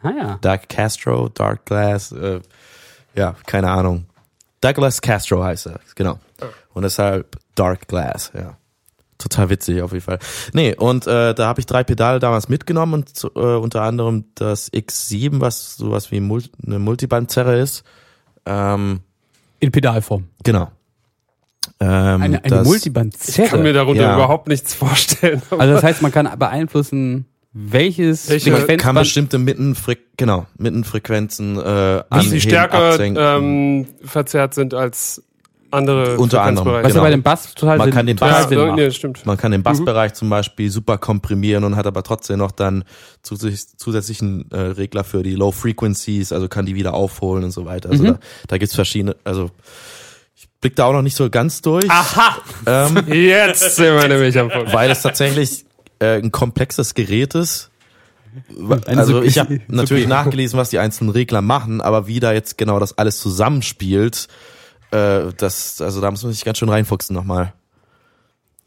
Ah ja. Dark Castro, Dark Glass, äh, ja, keine Ahnung. Douglas Castro heißt er, genau. Und deshalb Dark Glass, ja. Total witzig auf jeden Fall. Nee, und äh, da habe ich drei Pedale damals mitgenommen und so, äh, unter anderem das X7, was sowas wie Mul eine Multibandzerre ist. Ähm, In Pedalform. genau. Ähm, Eine, eine Multiband. Ich kann mir darunter Ja. überhaupt nichts vorstellen. Also das heißt, man kann beeinflussen, welches Welche- man kann Frequenzband. bestimmte Mittenfre genau, Mittenfrequenzen äh, sie anheben, stärker ähm, verzerrt sind als andere Unter anderem, was ja genau. bei dem Bass total Man Sinn, kann den Bass- Ja, Sinn so, macht. nee, stimmt. Man kann den Bassbereich zum Beispiel super komprimieren und hat aber trotzdem noch dann zusätzlich, zusätzlichen äh, Regler für die Low Frequencies, also kann die wieder aufholen und so weiter. Also da, da gibt's verschiedene, also ich blick da auch noch nicht so ganz durch, Aha! ähm, Jetzt sind wir nämlich am Punkt. weil es tatsächlich äh, ein komplexes Gerät ist. Also so- ich habe natürlich nachgelesen, was die einzelnen Regler machen, aber wie da jetzt genau das alles zusammenspielt, äh, das, also da muss man sich ganz schön reinfuchsen nochmal.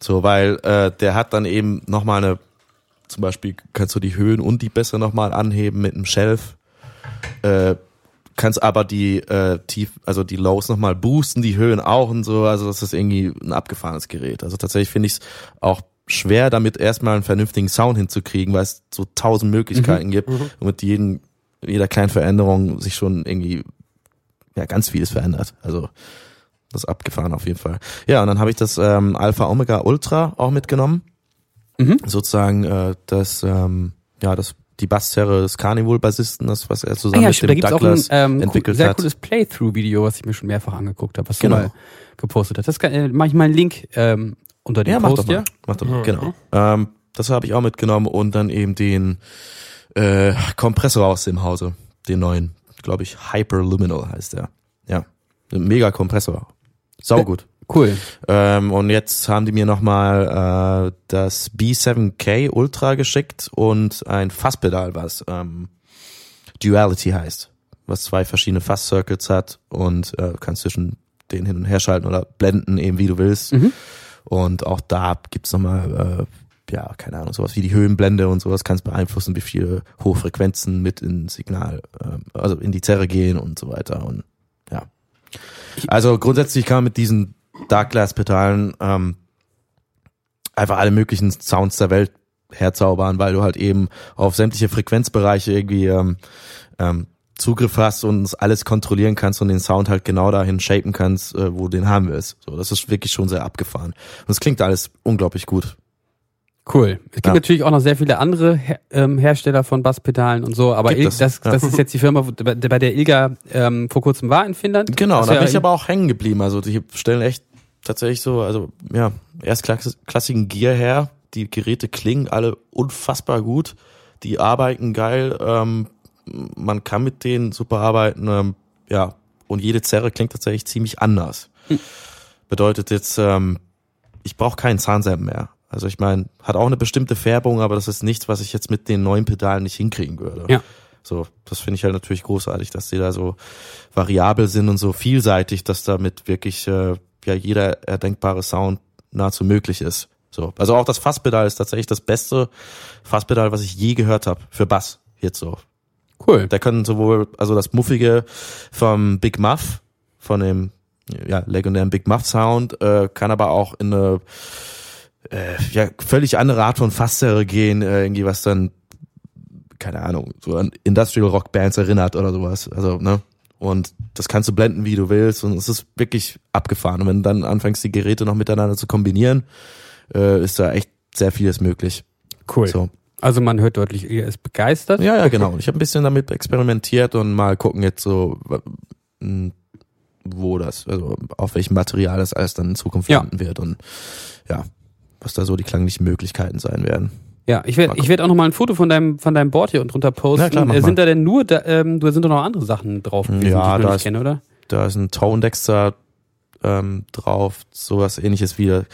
So, weil äh, der hat dann eben nochmal eine, zum Beispiel kannst du die Höhen und die Bässe nochmal anheben mit einem Shelf. Äh, kannst aber die äh, tief, also die Lows nochmal boosten, die Höhen auch und so. Also das ist irgendwie ein abgefahrenes Gerät. Also tatsächlich finde ich es auch schwer, damit erstmal einen vernünftigen Sound hinzukriegen, weil es so tausend Möglichkeiten gibt und mit jedem, jeder kleinen Veränderung sich schon irgendwie ja ganz vieles verändert. Also das ist abgefahren auf jeden Fall. Ja, und dann habe ich das ähm, Alpha Omega Ultra auch mitgenommen. Mhm. Sozusagen äh, das ähm, ja das die Basszerre des Carnival-Bassisten, das was er Ah zusammen ja, mit stimmt, da dem gibt's auch ein Douglas ähm, entwickelt sehr hat. cooles Playthrough-Video, was ich mir schon mehrfach angeguckt habe, was Genau. du mal gepostet hast. Das kann, äh, mach ich mal einen Link ähm, unter dem Ja, mach Post doch mal. hier. Mach doch mal. Genau. Ähm, das habe ich auch mitgenommen und dann eben den äh, Kompressor aus dem Hause, den neuen, glaube ich, Hyperluminal heißt der. Ja, ein mega Kompressor. Saugut. Cool. Ähm, und jetzt haben die mir nochmal äh, das B7K Ultra geschickt und ein Fasspedal, was ähm, Duality heißt, was zwei verschiedene Fass-Circuits hat und äh, kannst zwischen denen hin und her schalten oder blenden, eben wie du willst. Und auch da gibt's nochmal, äh, ja, keine Ahnung, sowas wie die Höhenblende und sowas kannst beeinflussen, wie viele Hochfrequenzen mit ins Signal, ähm, also in die Zerre gehen und so weiter. Und ja. Also grundsätzlich kann man mit diesen Dark Glass Pedalen ähm, einfach alle möglichen Sounds der Welt herzaubern, weil du halt eben auf sämtliche Frequenzbereiche irgendwie ähm, ähm, Zugriff hast und es alles kontrollieren kannst und den Sound halt genau dahin shapen kannst, äh, wo du den haben willst. So, das ist wirklich schon sehr abgefahren. Und es klingt alles unglaublich gut. Cool. Es gibt Ja. natürlich auch noch sehr viele andere Her ähm, Hersteller von Basspedalen und so, aber Gibt Il das, ja. das ist jetzt die Firma, bei der Ilga ähm, vor kurzem war in Finnland. Genau, Das da bin ich aber auch hängen geblieben. Also die stellen echt tatsächlich so, also ja, erstklassigen Gear her. Die Geräte klingen alle unfassbar gut. Die arbeiten geil. Ähm, man kann mit denen super arbeiten. Ähm, ja, und jede Zerre klingt tatsächlich ziemlich anders. Bedeutet jetzt, ähm, ich brauche keinen Zahnseim mehr. Also ich meine, hat auch eine bestimmte Färbung, aber das ist nichts, was ich jetzt mit den neuen Pedalen nicht hinkriegen würde. Ja. So, das finde ich halt natürlich großartig, dass die da so variabel sind und so vielseitig, dass damit wirklich äh, ja jeder erdenkbare Sound nahezu möglich ist. So, also auch das Fasspedal ist tatsächlich das beste Fasspedal, was ich je gehört habe für Bass jetzt so. Cool. Da können sowohl also das muffige vom Big Muff von dem ja legendären Big Muff Sound äh, kann aber auch in eine äh, ja völlig andere Art von Fasszerre gehen, äh, irgendwie was dann keine Ahnung, so an Industrial Rock Bands erinnert oder sowas. Also, ne? Und das kannst du blenden, wie du willst. Und es ist wirklich abgefahren. Und wenn du dann anfängst, die Geräte noch miteinander zu kombinieren, äh, ist da echt sehr vieles möglich. Cool. So. Also man hört deutlich, ihr ist begeistert. Ja, ja, genau. Ich habe ein bisschen damit experimentiert und mal gucken jetzt so, wo das, also auf welchem Material das alles dann in Zukunft Ja. landen wird und ja, was da so die klanglichen Möglichkeiten sein werden. Ja, ich werde ich werd auch noch mal ein Foto von deinem von deinem Board hier unten drunter posten. Na klar, mach Äh, mal. sind da denn nur da, ähm, du sind doch noch andere Sachen drauf gewesen, Ja, die ich da ist- kenne, oder? Da ist ein Tone Dexter ähm, drauf, sowas ähnliches wie der,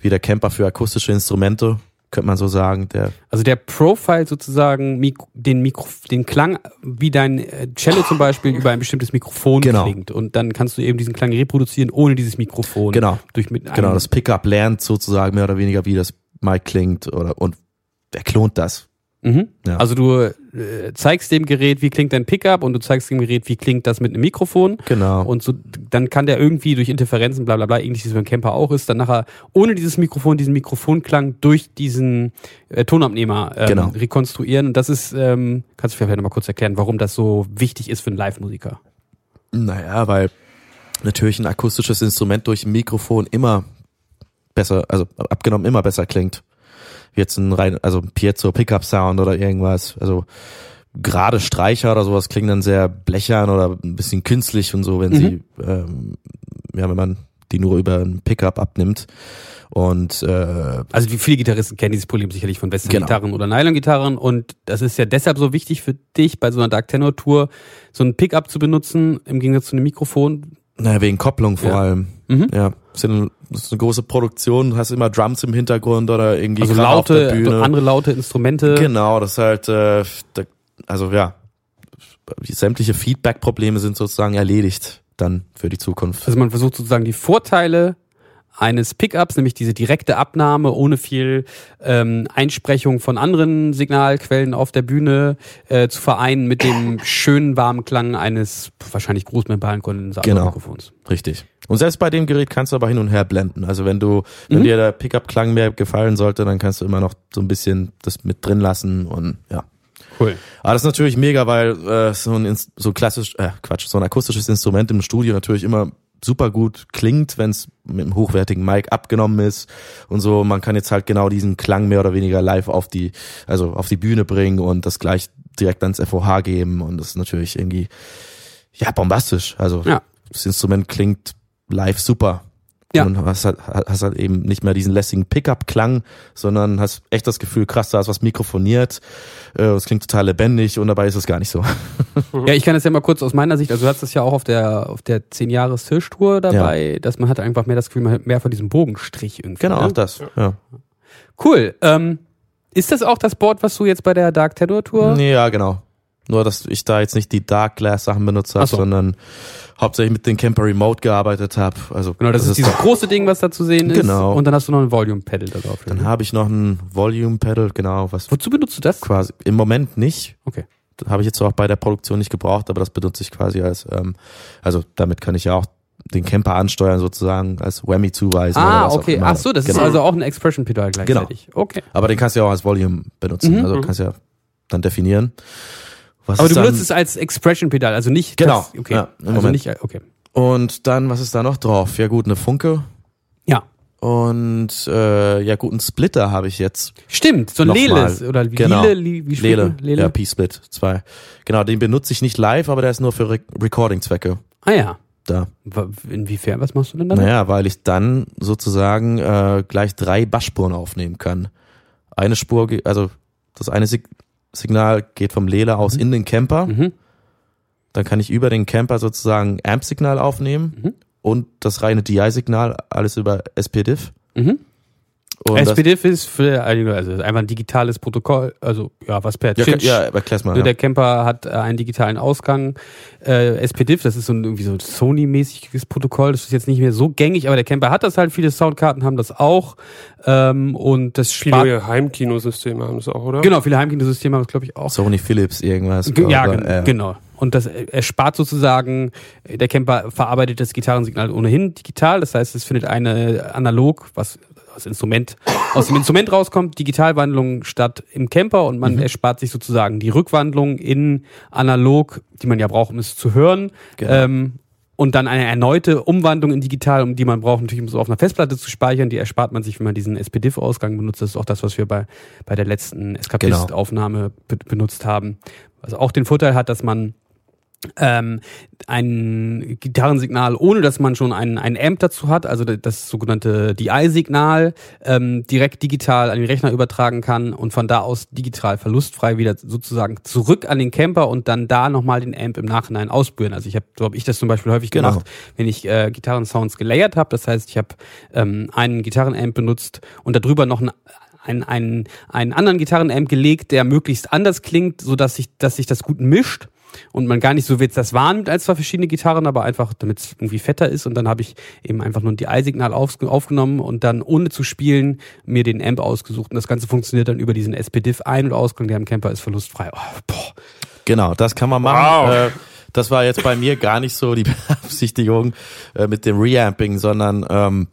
wie der Camper für akustische Instrumente, könnte man so sagen. Der Also der Profile sozusagen den Mikro den Klang wie dein äh, Cello zum Beispiel über ein bestimmtes Mikrofon Genau. klingt und dann kannst du eben diesen Klang reproduzieren ohne dieses Mikrofon. Genau. Durch mit genau das Pickup lernt sozusagen mehr oder weniger, wie das Mic klingt oder und der klont das. Mhm. Ja. Also du äh, zeigst dem Gerät, wie klingt dein Pickup und du zeigst dem Gerät, wie klingt das mit einem Mikrofon. Genau. Und so, dann kann der irgendwie durch Interferenzen, bla bla bla, ähnlich wie es beim Camper auch ist, dann nachher ohne dieses Mikrofon, diesen Mikrofonklang durch diesen äh, Tonabnehmer ähm, Genau. rekonstruieren. Und das ist, ähm, kannst du vielleicht nochmal kurz erklären, warum das so wichtig ist für einen Live-Musiker. Naja, weil natürlich ein akustisches Instrument durch ein Mikrofon immer besser, also abgenommen immer besser klingt. Jetzt ein rein, also ein Piezo Pickup Sound oder irgendwas. Also gerade Streicher oder sowas klingen dann sehr blechern oder ein bisschen künstlich und so, wenn sie, ähm, ja, wenn man die nur über ein Pickup abnimmt. Und äh, Also wie viele Gitarristen kennen dieses Problem sicherlich von Western-Gitarren Genau. oder Nylon-Gitarren und das ist ja deshalb so wichtig für dich bei so einer Dark Tenor Tour, so ein Pickup zu benutzen im Gegensatz zu einem Mikrofon. naja, wegen Kopplung vor Ja. allem. Mhm. Ja, eine das ist eine große Produktion, du hast immer Drums im Hintergrund oder irgendwie Also gerade auf der laute, Bühne. andere laute Instrumente. Genau, das ist halt, äh, also ja, sämtliche Feedback-Probleme sind sozusagen erledigt dann für die Zukunft. Also man versucht sozusagen die Vorteile eines Pickups, nämlich diese direkte Abnahme ohne viel ähm, Einsprechung von anderen Signalquellen auf der Bühne äh, zu vereinen mit dem schönen warmen Klang eines wahrscheinlich Großmembrankondensatormikrofons. Genau, richtig. Und selbst bei dem Gerät kannst du aber hin und her blenden. Also wenn du, wenn Mhm. dir der Pickup-Klang mehr gefallen sollte, dann kannst du immer noch so ein bisschen das mit drin lassen und ja. Cool. Aber das ist natürlich mega, weil äh, so ein so klassisch, äh, Quatsch, so ein akustisches Instrument im Studio natürlich immer super gut klingt, wenn es mit einem hochwertigen Mic abgenommen ist und so. Man kann jetzt halt genau diesen Klang mehr oder weniger live auf die, also auf die Bühne bringen und das gleich direkt ans FOH geben und das ist natürlich irgendwie ja bombastisch. Also Ja. das Instrument klingt live super. Ja. Und hast halt, hast halt eben nicht mehr diesen lässigen Pickup-Klang, sondern hast echt das Gefühl, krass, da ist was mikrofoniert, äh, es klingt total lebendig und dabei ist es gar nicht so. Ja, ich kann das ja mal kurz aus meiner Sicht, also du hast das ja auch auf der auf der 10 Jahres Hirschtour dabei, dass man hat einfach mehr das Gefühl, man hat mehr von diesem Bogenstrich irgendwie. Genau, ne? auch das. Ja. Cool. Ähm, ist das auch das Board, was du jetzt bei der Dark Tenor Tour? Nee, ja, genau. Nur, dass ich da jetzt nicht die Dark Glass Sachen benutzt habe, so. sondern hauptsächlich mit den Camper Remote gearbeitet habe. Also Genau, das, ist dieses große Ding, was da zu sehen ist. Genau. Und dann hast du noch ein Volume Pedal da drauf. Dann habe ich noch ein Volume Pedal, genau, was Wozu benutzt du das? quasi im Moment nicht. Okay. Das habe ich jetzt auch bei der Produktion nicht gebraucht, aber das benutze ich quasi als, ähm, also damit kann ich ja auch den Camper ansteuern sozusagen als Whammy zuweisen. oder Ah, was auch okay. Ach so, das genau. ist also auch ein Expression Pedal gleichzeitig. Okay. Aber den kannst du ja auch als Volume benutzen. Mhm. Also kannst ja dann definieren. Was Aber du benutzt es als Expression Pedal, also nicht Genau, Das, okay. ja, also Moment. nicht okay. Und dann, was ist da noch drauf? Ja gut, eine Funke. Ja. Und äh, ja gut, einen Splitter habe ich jetzt. Stimmt, so ein. Leles oder wie Genau. Lele, wie Lele? Lele. ja, P-Split 2. Genau, den benutze ich nicht live, aber der ist nur für Re Recording-Zwecke Ah ja. da. Inwiefern, was machst du denn dann? Naja, weil ich dann sozusagen äh, gleich drei Bassspuren aufnehmen kann. Eine Spur, also das eine Signal geht vom Lele aus in den Camper. Mhm. Dann kann ich über den Camper sozusagen Amp-Signal aufnehmen Mhm. und das reine DI-Signal, alles über SPDIF. Mhm. Und SPDIF ist für einige, also einfach ein digitales Protokoll, also ja, was per ja, Chitch. ja, erklär's mal. Ja. Der Camper hat äh, einen digitalen Ausgang. Äh, SPDIF, das ist so ein irgendwie so ein Sony-mäßiges Protokoll. Das ist jetzt nicht mehr so gängig, aber der Camper hat das halt. Viele Soundkarten haben das auch. Ähm, und das spart. Viele Heimkinosysteme haben das auch, oder? Genau, viele Heimkinosysteme haben das, glaube ich, auch. Sony Philips irgendwas. Ge- Ja, oder, gen äh, genau. Und das äh, erspart sozusagen, äh, der Camper verarbeitet das Gitarrensignal ohnehin digital. Das heißt, es findet eine analog, was das Instrument aus dem Instrument rauskommt, Digitalwandlung statt im Camper und man erspart sich sozusagen die Rückwandlung in analog, die man ja braucht, um es zu hören. Genau. Ähm, und dann eine erneute Umwandlung in digital, um die man braucht, natürlich um so auf einer Festplatte zu speichern. Die erspart man sich, wenn man diesen SPDIF-Ausgang benutzt. Das ist auch das, was wir bei, bei der letzten Escapist-Aufnahme be benutzt haben. Was auch den Vorteil hat, dass man ähm, ein Gitarrensignal, ohne dass man schon einen, einen Amp dazu hat, also das sogenannte DI-Signal, ähm, direkt digital an den Rechner übertragen kann und von da aus digital verlustfrei wieder sozusagen zurück an den Camper und dann da nochmal den Amp im Nachhinein ausspüren. Also ich habe, so habe ich das zum Beispiel häufig Genau. gemacht, wenn ich äh, Gitarrensounds gelayert habe. Das heißt, ich habe ähm, einen Gitarrenamp benutzt und darüber noch einen einen, einen, einen anderen Gitarrenamp gelegt, der möglichst anders klingt, so dass sich, dass sich das gut mischt und man gar nicht so jetzt das wahrnimmt als zwei verschiedene Gitarren, aber einfach, damit es irgendwie fetter ist. Und dann habe ich eben einfach nur ein DI-Signal auf, aufgenommen und dann ohne zu spielen mir den Amp ausgesucht. Und das Ganze funktioniert dann über diesen SPDIF ein- und Ausgang, der im Camper ist verlustfrei. Oh, boah. Genau, das kann man machen. Wow. Äh, das war jetzt bei mir gar nicht so die Beabsichtigung äh, mit dem Reamping, sondern ähm,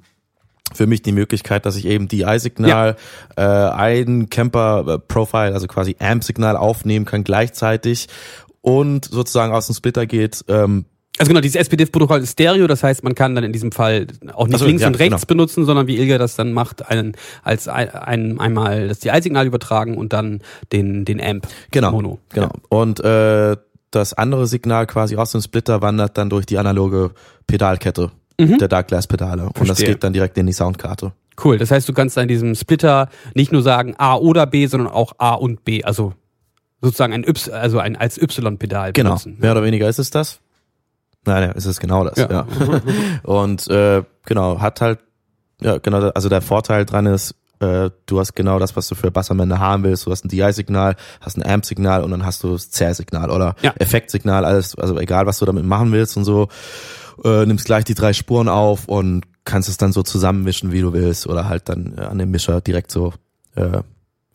für mich die Möglichkeit, dass ich eben DI-Signal, äh, ein Camper-Profile, also quasi Amp-Signal aufnehmen kann gleichzeitig und sozusagen aus dem Splitter geht. Ähm, Also genau, dieses SPDIF-Protokoll ist Stereo, das heißt, man kann dann in diesem Fall auch nicht Ach so, links ja, und rechts genau. benutzen, sondern wie Ilga das dann macht, einen, als ein, ein, einmal das DI-Signal übertragen und dann den, den Amp. genau, Mono. genau. Und äh, das andere Signal quasi aus dem Splitter wandert dann durch die analoge Pedalkette der Dark Glass Pedale und das Mhm. Verstehe. geht dann direkt in die Soundkarte. Cool. Das heißt, du kannst an diesem Splitter nicht nur sagen A oder B, sondern auch A und B. Also sozusagen ein Y, also ein als Y-Pedal Genau, benutzen. mehr oder weniger ist es das. Nein, es ist genau das. Ja. Ja. Und äh, genau, hat halt, ja, genau, also der Vorteil dran ist, äh, du hast genau das, was du für Bass am Ende haben willst. Du hast ein DI-Signal, hast ein Amp-Signal und dann hast du das Zerr-Signal oder Ja. Effektsignal, alles, also egal, was du damit machen willst und so. Äh, nimmst gleich die drei Spuren auf und kannst es dann so zusammenmischen, wie du willst, oder halt dann äh, an den Mischer direkt so äh,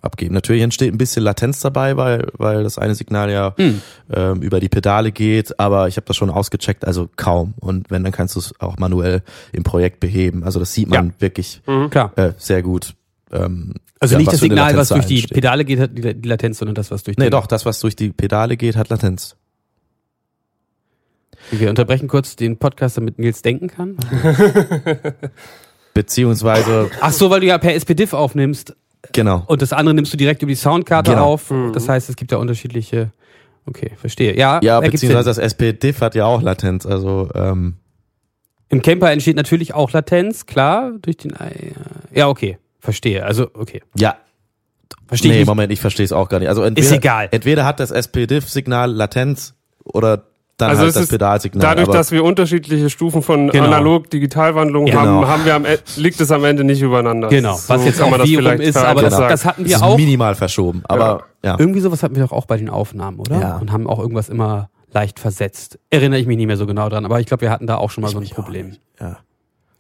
abgeben. Natürlich entsteht ein bisschen Latenz dabei, weil, weil das eine Signal ja Hm. ähm, über die Pedale geht, aber ich habe das schon ausgecheckt, also kaum. Und wenn, dann kannst du es auch manuell im Projekt beheben. Also das sieht man wirklich Klar. äh, sehr gut. Ähm, Also ja, nicht das Signal, was durch die entsteht. Pedale geht, hat die, die Latenz, sondern das, was durch Nee, den- doch, das, was durch die Pedale geht, hat Latenz. Wir unterbrechen kurz den Podcast, damit Nils denken kann. Beziehungsweise, Ach so, weil du ja per SPDIF aufnimmst genau. und das andere nimmst du direkt über die Soundkarte Genau. auf. Das heißt, es gibt ja unterschiedliche. Okay, verstehe. Ja, Ja, beziehungsweise Sinn. das SP-Diff hat ja auch Latenz. Also, ähm, im Camper entsteht natürlich auch Latenz, klar, durch den. Ja, okay, verstehe. Also okay, ja. verstehe nee, ich. Moment, ich verstehe es auch gar nicht. Also entweder, Ist egal. Entweder hat das SP-Diff-Signal Latenz oder dann Also halt das ist Pedalsignal. Dadurch, aber, dass wir unterschiedliche Stufen von Genau. Analog-Digitalwandlung Genau. haben, haben wir am, E- liegt es am Ende nicht übereinander. Genau, So was jetzt kann auch man das wie rum vielleicht ist, sagen. aber das, Genau. das hatten wir ist auch. minimal verschoben. Aber ja. Irgendwie sowas hatten wir doch auch bei den Aufnahmen, oder? Ja. Und haben auch irgendwas immer leicht versetzt. Erinnere ich mich nicht mehr so genau dran, aber ich glaube, wir hatten da auch schon mal so ein Problem. ja.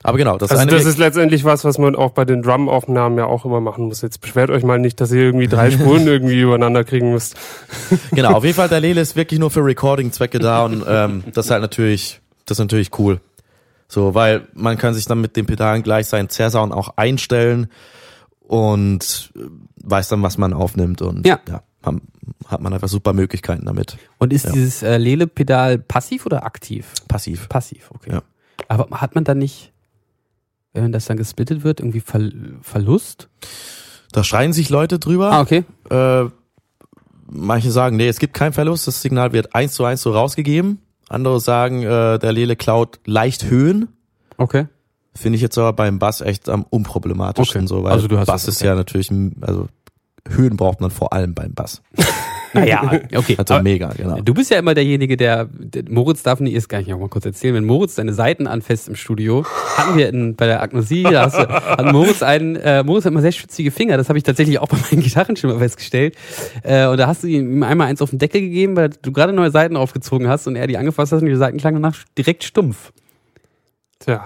Aber genau, das Also eine das ist letztendlich was, was man auch bei den Drum-Aufnahmen ja auch immer machen muss. Jetzt beschwert euch mal nicht, dass ihr irgendwie drei Spuren irgendwie übereinander kriegen müsst. Genau, auf jeden Fall, der Lele ist wirklich nur für Recording-Zwecke da und ähm, das ist halt natürlich, das ist natürlich cool. So, weil man kann sich dann mit den Pedalen gleich seinen Zerrsound auch einstellen und äh, weiß dann, was man aufnimmt und Ja. haben, hat man einfach super Möglichkeiten damit. Und ist Ja. dieses äh, Lele-Pedal passiv oder aktiv? Passiv. Passiv, okay. Ja. Aber hat man dann nicht, wenn das dann gesplittet wird, irgendwie Ver Verlust? Da schreien sich Leute drüber. Ah, okay. Äh, manche sagen, nee, es gibt keinen Verlust, das Signal wird eins zu eins so rausgegeben. Andere sagen, äh, der Lele klaut leicht Höhen. Okay. Finde ich jetzt aber beim Bass echt am unproblematischsten Okay. so, weil Also du hast Bass ist okay. ja natürlich, also Höhen braucht man vor allem beim Bass. Naja, okay. Also Aber mega, genau. Du bist ja immer derjenige, der, der Moritz darf nicht, das kann ich auch mal kurz erzählen, wenn Moritz seine Seiten anfasst im Studio, hatten wir in, bei der Agnosie, da hast du, hat Moritz einen, äh, Moritz hat immer sehr schwitzige Finger, das habe ich tatsächlich auch bei meinen Gitarren schon mal festgestellt. Äh, und da hast du ihm einmal eins auf den Deckel gegeben, weil du gerade neue Seiten aufgezogen hast und er die angefasst hat und die Seiten klangen danach direkt stumpf. Tja.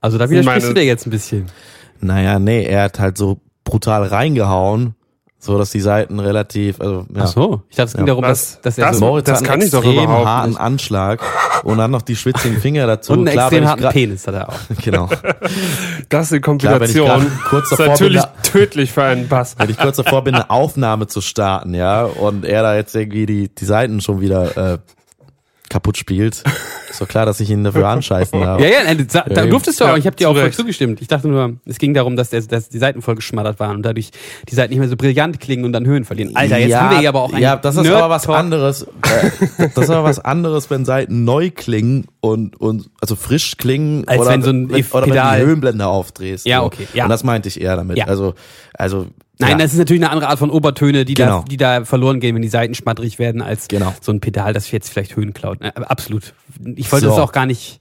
Also da widersprichst du dir jetzt ein bisschen. Naja, nee, er hat halt so brutal reingehauen, so dass die Seiten relativ, also ja. Ach so, ich dachte, es ging Ja. darum, Was? dass, dass er Das- so Moritz Das kann einen ich doch extrem harten nicht. Anschlag und dann noch die schwitzigen Finger dazu. und einen Klar, extrem harten Penis hat er auch. Genau. Das Kombination grad kurz ist davor bin, natürlich da- tödlich für einen Bass. wenn ich kurz davor bin, eine Aufnahme zu starten, ja, und er da jetzt irgendwie die, die Seiten schon wieder äh, kaputt spielt, ist doch klar, dass ich ihn dafür anscheißen darf. Ja, ja, nein, da, da Ja, durftest du auch. ja, Ich habe dir auch voll zugestimmt. Ich dachte nur, es ging darum, dass, der, dass die Seiten voll geschmattert waren und dadurch die Seiten nicht mehr so brillant klingen und dann Höhen verlieren. Alter, jetzt ja, haben wir hier aber auch einen Ja, das ist aber was anderes. Äh, das ist aber was anderes, wenn Seiten neu klingen und, und also frisch klingen Als oder wenn so ein wenn, oder wenn du die Höhenblende aufdrehst. Ja, okay, ja. Und das meinte ich eher damit. Ja. Also, also Nein, ja. das ist natürlich eine andere Art von Obertöne, die, Genau. da, die da verloren gehen, wenn die Seiten schmatterig werden, als Genau. so ein Pedal, das jetzt vielleicht Höhen klaut. Äh, Absolut. Ich wollte So. das auch gar nicht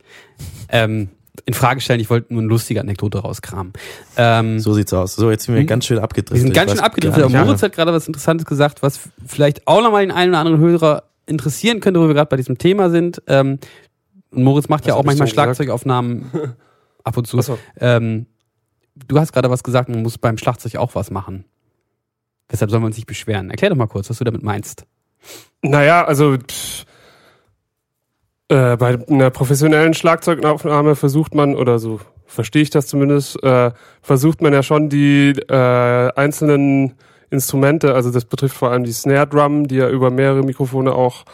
ähm, in Frage stellen, ich wollte nur eine lustige Anekdote rauskramen. Ähm, so sieht's aus. So, jetzt sind wir ganz schön abgedriftet. Wir sind ganz Ich schön abgedriftet. Moritz hat gerade was Interessantes gesagt, was vielleicht auch nochmal den einen oder anderen Hörer interessieren könnte, wo wir gerade bei diesem Thema sind. Ähm, und Moritz macht ja Was auch hab ich manchmal? Schlagzeugaufnahmen ab und zu. Ach so. Ähm, du hast gerade was gesagt, man muss beim Schlagzeug auch was machen. Deshalb soll man sich beschweren. Erklär doch mal kurz, was du damit meinst. Naja, also pff, äh, bei einer professionellen Schlagzeugaufnahme versucht man, oder so verstehe ich das zumindest, äh, versucht man ja schon die äh, einzelnen Instrumente, also das betrifft vor allem die Snare Drum, die ja über mehrere Mikrofone auch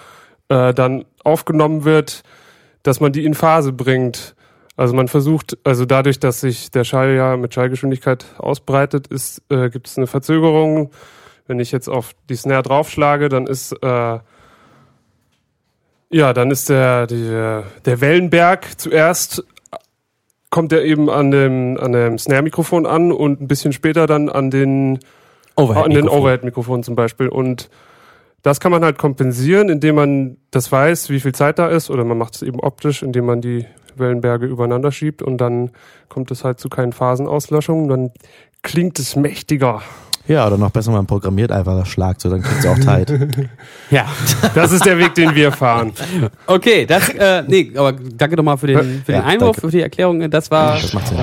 äh, dann aufgenommen wird, dass man die in Phase bringt. Also man versucht, also dadurch, dass sich der Schall ja mit Schallgeschwindigkeit ausbreitet, ist, äh, gibt es eine Verzögerung. Wenn ich jetzt auf die Snare draufschlage, dann ist äh, ja, dann ist der, der, der Wellenberg zuerst kommt er eben an dem, an dem Snare-Mikrofon an und ein bisschen später dann an den, an den Overhead-Mikrofon zum Beispiel. Und das kann man halt kompensieren, indem man das weiß, wie viel Zeit da ist, oder man macht es eben optisch, indem man die Wellenberge übereinander schiebt und dann kommt es halt zu keinen Phasenauslöschungen, dann klingt es mächtiger. Ja, oder noch besser, man programmiert einfach das Schlagzeug, dann kriegt es auch tight. Ja. Das ist der Weg, den wir fahren. Okay, das, äh, nee, aber danke nochmal für den, für den Ja, Einwurf, danke. für die Erklärung. Das war, Das macht Sinn.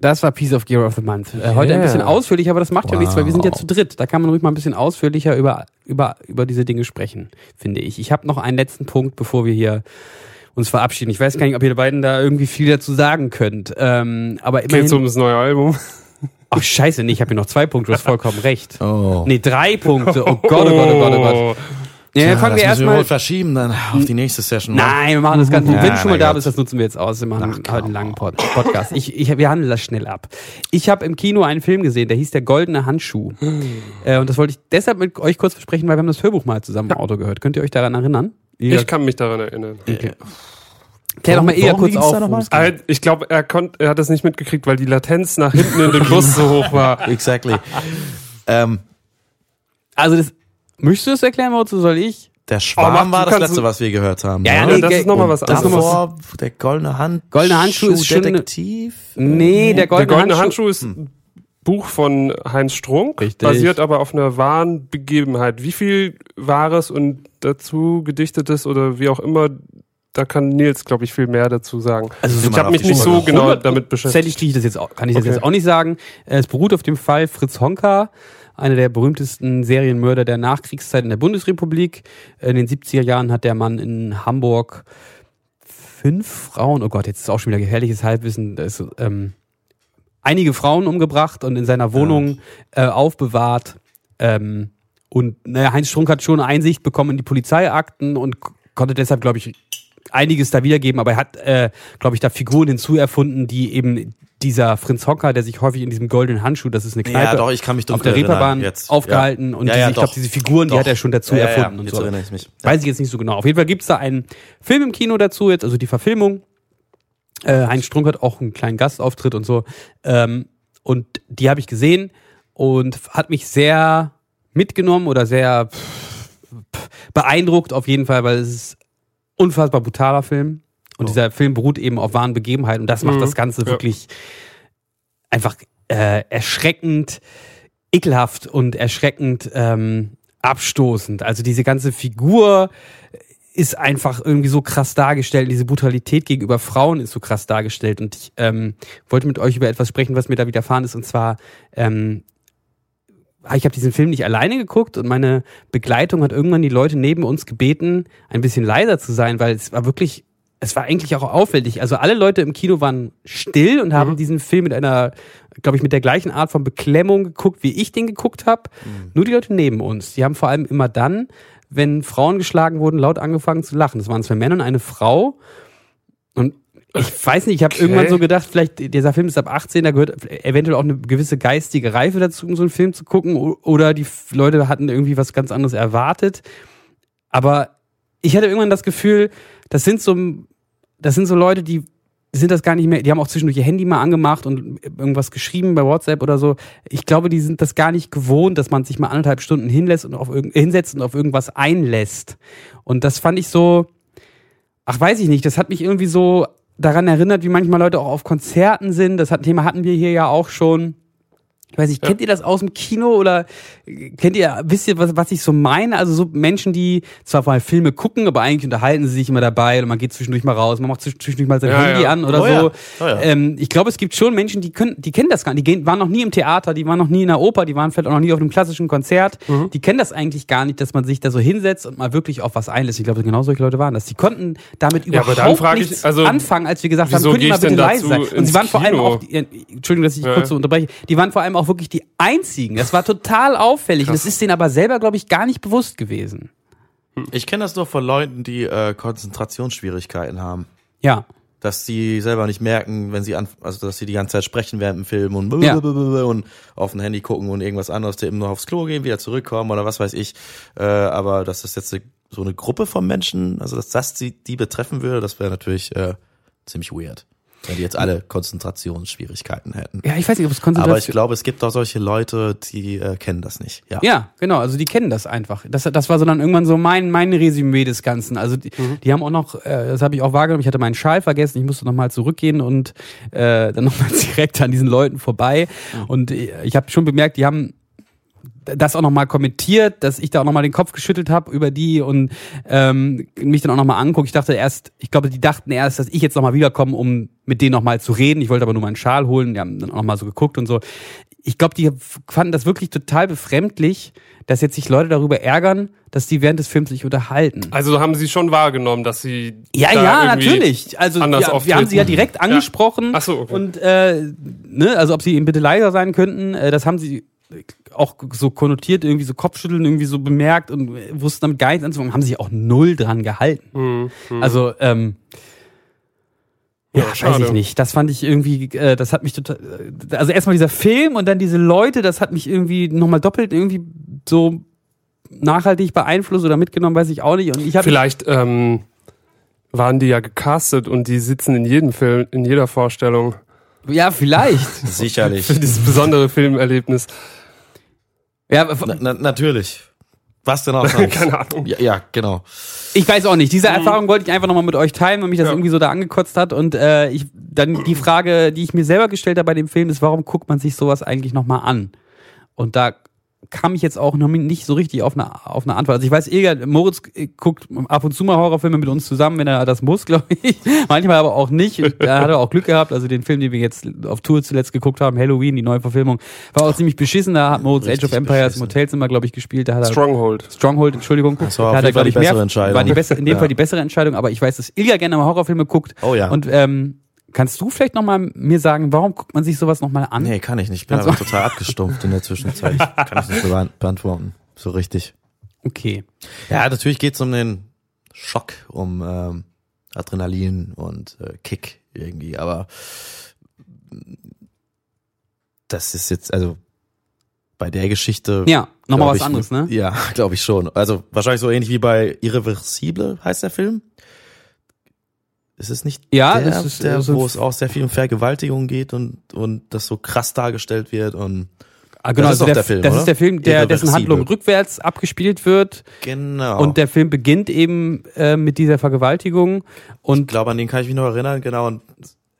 Das war Piece of Gear of the Month. Äh, heute ein Yeah. bisschen ausführlicher, aber das macht ja nichts, weil wir sind ja Wow. zu dritt. Da kann man ruhig mal ein bisschen ausführlicher über, über, über diese Dinge sprechen, finde ich. Ich habe noch einen letzten Punkt, bevor wir hier uns verabschieden. Ich weiß gar nicht, ob ihr beiden da irgendwie viel dazu sagen könnt. Ähm, aber immerhin. Geht's um das neue Album? Ach scheiße, nee, ich habe hier noch zwei Punkte, du hast vollkommen recht. Oh. Nee, drei Punkte. Oh Gott, oh Gott, oh Gott, oh Gott. Ja, Ja, fangen wir wir erstmal. wohl verschieben dann auf die nächste Session. Nein, wir machen das Ganze. Ja, Wenn du schon mal da Gott. bist, das nutzen wir jetzt aus. Wir machen Ach, heute einen langen Pod Podcast. Ich, ich, wir handeln das schnell ab. Ich habe im Kino einen Film gesehen, der hieß Der goldene Handschuh. äh, und das wollte ich deshalb mit euch kurz besprechen, weil wir haben das Hörbuch mal zusammen im Auto gehört. Könnt ihr euch daran erinnern? Ich kann mich daran erinnern. Klär doch mal eher kurz auf. Ah, Ich glaube, er, konnt, er hat das nicht mitgekriegt, weil die Latenz nach hinten in dem Bus so hoch war. Exactly. ähm. Also das, möchtest du das erklären, Moritz, oder soll ich? der Schwarm du war das letzte, was wir gehört haben. Ja, ja, ne? nee, das ist nochmal was anderes. davor der goldene Hand. Goldene Handschuh ist schon Detektiv. Nee, der Der goldene, goldene Handschuh. Handschuh ist ein Buch von Heinz Strunk, Richtig. basiert aber auf einer wahren Begebenheit. Wie viel Wahres und dazu gedichtetes oder wie auch immer, da kann Nils, glaube ich, viel mehr dazu sagen. Also ich habe mich nicht so genau damit beschäftigt. ich das jetzt auch, kann ich das Okay. jetzt auch nicht sagen. Es beruht auf dem Fall Fritz Honka, einer der berühmtesten Serienmörder der Nachkriegszeit in der Bundesrepublik. In den 70er Jahren hat der Mann in Hamburg fünf Frauen, oh Gott, jetzt ist auch schon wieder gefährliches Halbwissen, ist, ähm, einige Frauen umgebracht und in seiner Wohnung äh, aufbewahrt. Ähm, und naja, Heinz Strunk hat schon Einsicht bekommen in die Polizeiakten und konnte deshalb, glaube ich, einiges da wiedergeben, aber er hat, äh, glaube ich, da Figuren hinzuerfunden, die eben dieser Fritz Hocker, der sich häufig in diesem goldenen Handschuh, das ist eine Kneipe, Ja, doch, ich kann mich auf der Reeperbahn jetzt. aufgehalten ja. und ja, diese, ich glaube, diese Figuren, die Doch. hat er schon dazu erfunden und jetzt so. erinnere ich mich. Weiß ich jetzt nicht so genau. Auf jeden Fall gibt's da einen Film im Kino dazu jetzt, also die Verfilmung. Äh, Heinz Strunk hat auch einen kleinen Gastauftritt und so. Ähm, und die habe ich gesehen und hat mich sehr mitgenommen oder sehr pff, pff, beeindruckt auf jeden Fall, weil es ist ein unfassbar brutaler Film. Und Oh. dieser Film beruht eben auf wahren Begebenheiten und das macht Mhm, das Ganze ja. wirklich einfach äh, erschreckend, ekelhaft und erschreckend ähm, abstoßend. Also diese ganze Figur ist einfach irgendwie so krass dargestellt. Diese Brutalität gegenüber Frauen ist so krass dargestellt. Und ich ähm, wollte mit euch über etwas sprechen, was mir da widerfahren ist. Und zwar, ähm, ich habe diesen Film nicht alleine geguckt und meine Begleitung hat irgendwann die Leute neben uns gebeten, ein bisschen leiser zu sein, weil es war wirklich, es war eigentlich auch auffällig. Also alle Leute im Kino waren still und haben diesen Film mit einer, glaube ich, mit der gleichen Art von Beklemmung geguckt, wie ich den geguckt habe. Nur die Leute neben uns, die haben vor allem immer dann, wenn Frauen geschlagen wurden, laut angefangen zu lachen. Das waren zwei Männer und eine Frau. Und ich weiß nicht, ich habe Okay. irgendwann so gedacht, vielleicht dieser Film ist ab 18, da gehört eventuell auch eine gewisse geistige Reife dazu, um so einen Film zu gucken. Oder die Leute hatten irgendwie was ganz anderes erwartet. Aber ich hatte irgendwann das Gefühl, das sind so, das sind so Leute, die sind das gar nicht mehr, die haben auch zwischendurch ihr Handy mal angemacht und irgendwas geschrieben bei WhatsApp oder so. Ich glaube, die sind das gar nicht gewohnt, dass man sich mal anderthalb Stunden hinlässt und auf irgend, hinsetzt und auf irgendwas einlässt. Und das fand ich so, ach weiß ich nicht, das hat mich irgendwie so daran erinnert, wie manchmal Leute auch auf Konzerten sind. Das Thema hatten wir hier ja auch schon. Ich weiß nicht, kennt ihr das aus dem Kino oder kennt ihr, wisst ihr, was, was ich so meine? Also so Menschen, die zwar mal Filme gucken, aber eigentlich unterhalten sie sich immer dabei oder man geht zwischendurch mal raus, man macht zwischendurch mal sein Ja, Handy ja. an oder Oh so. ja. Oh ja. Ähm, ich glaube, es gibt schon Menschen, die können, die kennen das gar nicht. Die gehen, waren noch nie im Theater, die waren noch nie in der Oper, die waren vielleicht auch noch nie auf einem klassischen Konzert. Mhm. Die kennen das eigentlich gar nicht, dass man sich da so hinsetzt und mal wirklich auf was einlässt. Ich glaube, genau solche Leute waren das. Die konnten damit Ja, überhaupt frage ich, nichts also, anfangen, als wir gesagt haben, könnt ihr mal bitte leise sein. Und sie waren vor allem Kino? auch, äh, Entschuldigung, dass ich Ja. kurz so unterbreche, die waren vor allem auch wirklich die einzigen. Das war total auffällig. Und das ist denen aber selber, glaube ich, gar nicht bewusst gewesen. Ich kenne das nur von Leuten, die äh, Konzentrationsschwierigkeiten haben. Ja. Dass sie selber nicht merken, wenn sie an, also dass sie die ganze Zeit sprechen während dem Film und, Ja. und auf dem Handy gucken und irgendwas anderes, die eben nur aufs Klo gehen, wieder zurückkommen oder was weiß ich. Äh, aber dass das jetzt so eine Gruppe von Menschen, also dass das die, die betreffen würde, das wäre natürlich äh, ziemlich weird. Wenn die jetzt alle Konzentrationsschwierigkeiten hätten. Ja, ich weiß nicht, ob es Aber ich Konzentration. glaube, es gibt auch solche Leute, die äh, kennen das nicht. Ja. Ja, genau, also die kennen das einfach. Das, das war so dann irgendwann so mein, mein Resümee des Ganzen. Also die, die haben auch noch, äh, das habe ich auch wahrgenommen, ich hatte meinen Schal vergessen, ich musste nochmal zurückgehen und äh, dann nochmal direkt an diesen Leuten vorbei. Und äh, ich habe schon bemerkt, die haben das auch nochmal kommentiert, dass ich da auch nochmal den Kopf geschüttelt habe über die und ähm, mich dann auch nochmal angucke. Ich dachte erst, ich glaube, die dachten erst, dass ich jetzt nochmal wiederkomme, um mit denen nochmal zu reden. Ich wollte aber nur meinen Schal holen. Die haben dann auch nochmal so geguckt und so. Ich glaube, die fanden das wirklich total befremdlich, dass jetzt sich Leute darüber ärgern, dass die während des Films sich unterhalten. Also haben sie schon wahrgenommen, dass sie. Ja, ja, natürlich. Also anders wir, wir haben sie ja direkt angesprochen. Ach so, okay. Und äh, ne, also ob sie eben bitte leiser sein könnten, äh, das haben sie auch so konnotiert, irgendwie so Kopfschütteln irgendwie so bemerkt und wussten damit gar nichts anzufangen, haben sich auch null dran gehalten. Mhm, Also, ähm, ja, weiß schade. ich nicht. Das fand ich irgendwie, äh, das hat mich total, also erstmal dieser Film und dann diese Leute, das hat mich irgendwie nochmal doppelt irgendwie so nachhaltig beeinflusst oder mitgenommen, weiß ich auch nicht. Und ich habe Vielleicht ähm, waren die ja gecastet und die sitzen in jedem Film, in jeder Vorstellung ja, vielleicht. Sicherlich. für dieses besondere Filmerlebnis. Ja, na, na, natürlich. Was denn auch sonst? Keine Ahnung. Ja, ja, genau. Ich weiß auch nicht. Diese Erfahrung wollte ich einfach nochmal mit euch teilen, weil mich das Ja. irgendwie so da angekotzt hat. Und äh, ich dann die Frage, die ich mir selber gestellt habe bei dem Film, ist, warum guckt man sich sowas eigentlich nochmal an? Und da kam ich jetzt auch noch nicht so richtig auf eine, auf eine Antwort. Also ich weiß, Ilga, Moritz äh, guckt ab und zu mal Horrorfilme mit uns zusammen, wenn er das muss, glaube ich. Manchmal aber auch nicht. Da hat er auch Glück gehabt. Also den Film, den wir jetzt auf Tour zuletzt geguckt haben, Halloween, die neue Verfilmung, war auch ziemlich beschissen. Da hat Moritz Age of Empires im. Hotelzimmer, glaube ich, gespielt. Da hat er Stronghold. Stronghold, Entschuldigung. Das war Da hat er, jeden Fall glaub die ich, mehr- bessere Entscheidung. War die bessere, in dem Ja. Fall die bessere Entscheidung, aber ich weiß, dass Ilja gerne mal Horrorfilme guckt. Oh ja. Und ähm, kannst du vielleicht nochmal mir sagen, warum guckt man sich sowas nochmal an? Nee, kann ich nicht. Ich bin Kannst einfach total abgestumpft in der Zwischenzeit. Ich kann ich nicht beant- beantworten. So richtig. Okay. Ja, natürlich geht's um den Schock, um ähm, Adrenalin und äh, Kick irgendwie, aber das ist jetzt, also bei der Geschichte. Ja, nochmal was ich, anderes, ne? Ja, glaube ich schon. Also wahrscheinlich so ähnlich wie bei Irreversible heißt der Film. Ist es nicht Ja, der, ist, der, äh, so- wo es auch sehr viel um Vergewaltigung geht und, und das so krass dargestellt wird und Ah, genau, Das ist also doch der, der Film, das oder? ist der Film, der, dessen. Handlung rückwärts abgespielt wird genau. und der Film beginnt eben äh, mit dieser Vergewaltigung Ich und glaube, an den kann ich mich noch erinnern, genau. Und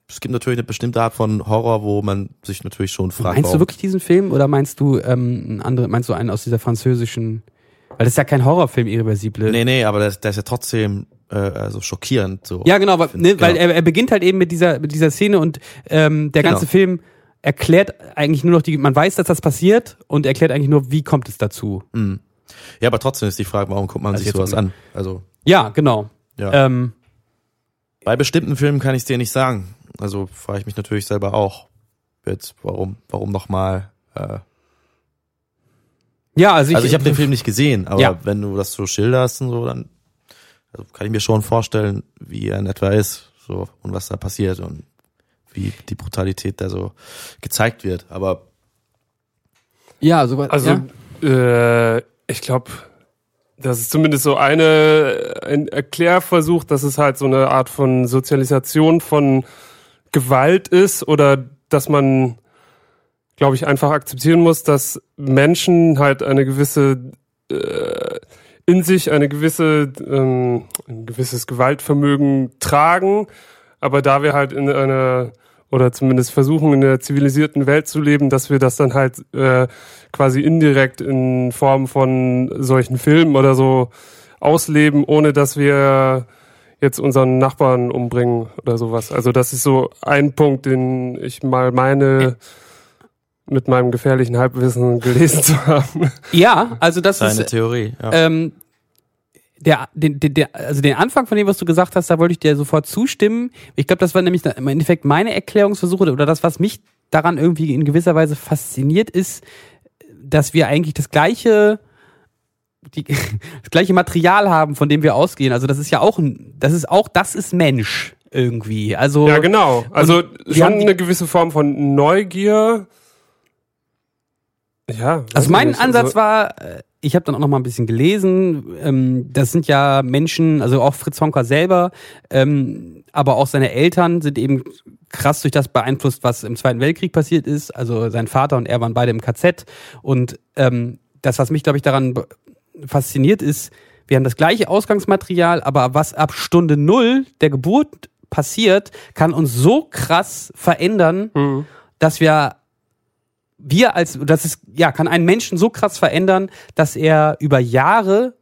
es gibt natürlich eine bestimmte Art von Horror, wo man sich natürlich schon fragt, meinst du wirklich diesen Film oder meinst du ähm, einen anderen, meinst du einen aus dieser französischen, weil das ist ja kein Horrorfilm, Irreversible. Nee, nee, aber der ist ja trotzdem äh, also schockierend. So. Ja, genau, weil, ne, Genau. weil er, er beginnt halt eben mit dieser, mit dieser Szene und ähm, der Genau. ganze Film erklärt eigentlich nur noch die, man weiß, dass das passiert und erklärt eigentlich nur, wie kommt es dazu. Mhm. ja, aber trotzdem ist die Frage, warum guckt man Also sich sowas an? Also Ja, genau. ja. Ähm, Bei bestimmten Filmen kann ich es dir nicht sagen. Also frage ich mich natürlich selber auch. Jetzt, warum, warum nochmal? Äh, ja, also ich, also ich habe den Film nicht gesehen, aber Ja. wenn du das so schilderst und so, dann also kann ich mir schon vorstellen, wie er in etwa ist, so und was da passiert und wie die Brutalität da so gezeigt wird. Aber ja, so Also, ja. äh, ich glaube, das ist zumindest so eine, ein Erklärversuch, dass es halt so eine Art von Sozialisation von Gewalt ist oder dass man, glaube ich, einfach akzeptieren muss, dass Menschen halt eine gewisse, äh, in sich eine gewisse, ähm, ein gewisses Gewaltvermögen tragen, aber da wir halt in einer oder zumindest versuchen in einer zivilisierten Welt zu leben, dass wir das dann halt äh, quasi indirekt in Form von solchen Filmen oder so ausleben, ohne dass wir jetzt unseren Nachbarn umbringen oder sowas. Also das ist so ein Punkt, den ich mal meine mit meinem gefährlichen Halbwissen gelesen zu haben. ja, also das seine ist Theorie. Ja. ähm, der, den, den, der, also den Anfang von dem, was du gesagt hast, da wollte ich dir sofort zustimmen. Ich glaube, das war nämlich im Endeffekt meine Erklärungsversuche oder das, was mich daran irgendwie in gewisser Weise fasziniert, ist, dass wir eigentlich das gleiche, die, das gleiche Material haben, von dem wir ausgehen. Also das ist ja auch ein, das ist auch, das ist Mensch irgendwie. Also Ja, genau. Also schon eine gewisse Form von Neugier. Ja. Also mein nicht. Ansatz war, äh, ich habe dann auch noch mal ein bisschen gelesen, ähm, das sind ja Menschen, also auch Fritz Honka selber, ähm, aber auch seine Eltern sind eben krass durch das beeinflusst, was im Zweiten Weltkrieg passiert ist. Also sein Vater und er waren beide im KZ. Und ähm, das, was mich, glaube ich, daran fasziniert ist, wir haben das gleiche Ausgangsmaterial, aber was ab Stunde Null der Geburt passiert, kann uns so krass verändern, Mhm. dass wir wir als, das ist, ja, kann einen Menschen so krass verändern, dass er über Jahre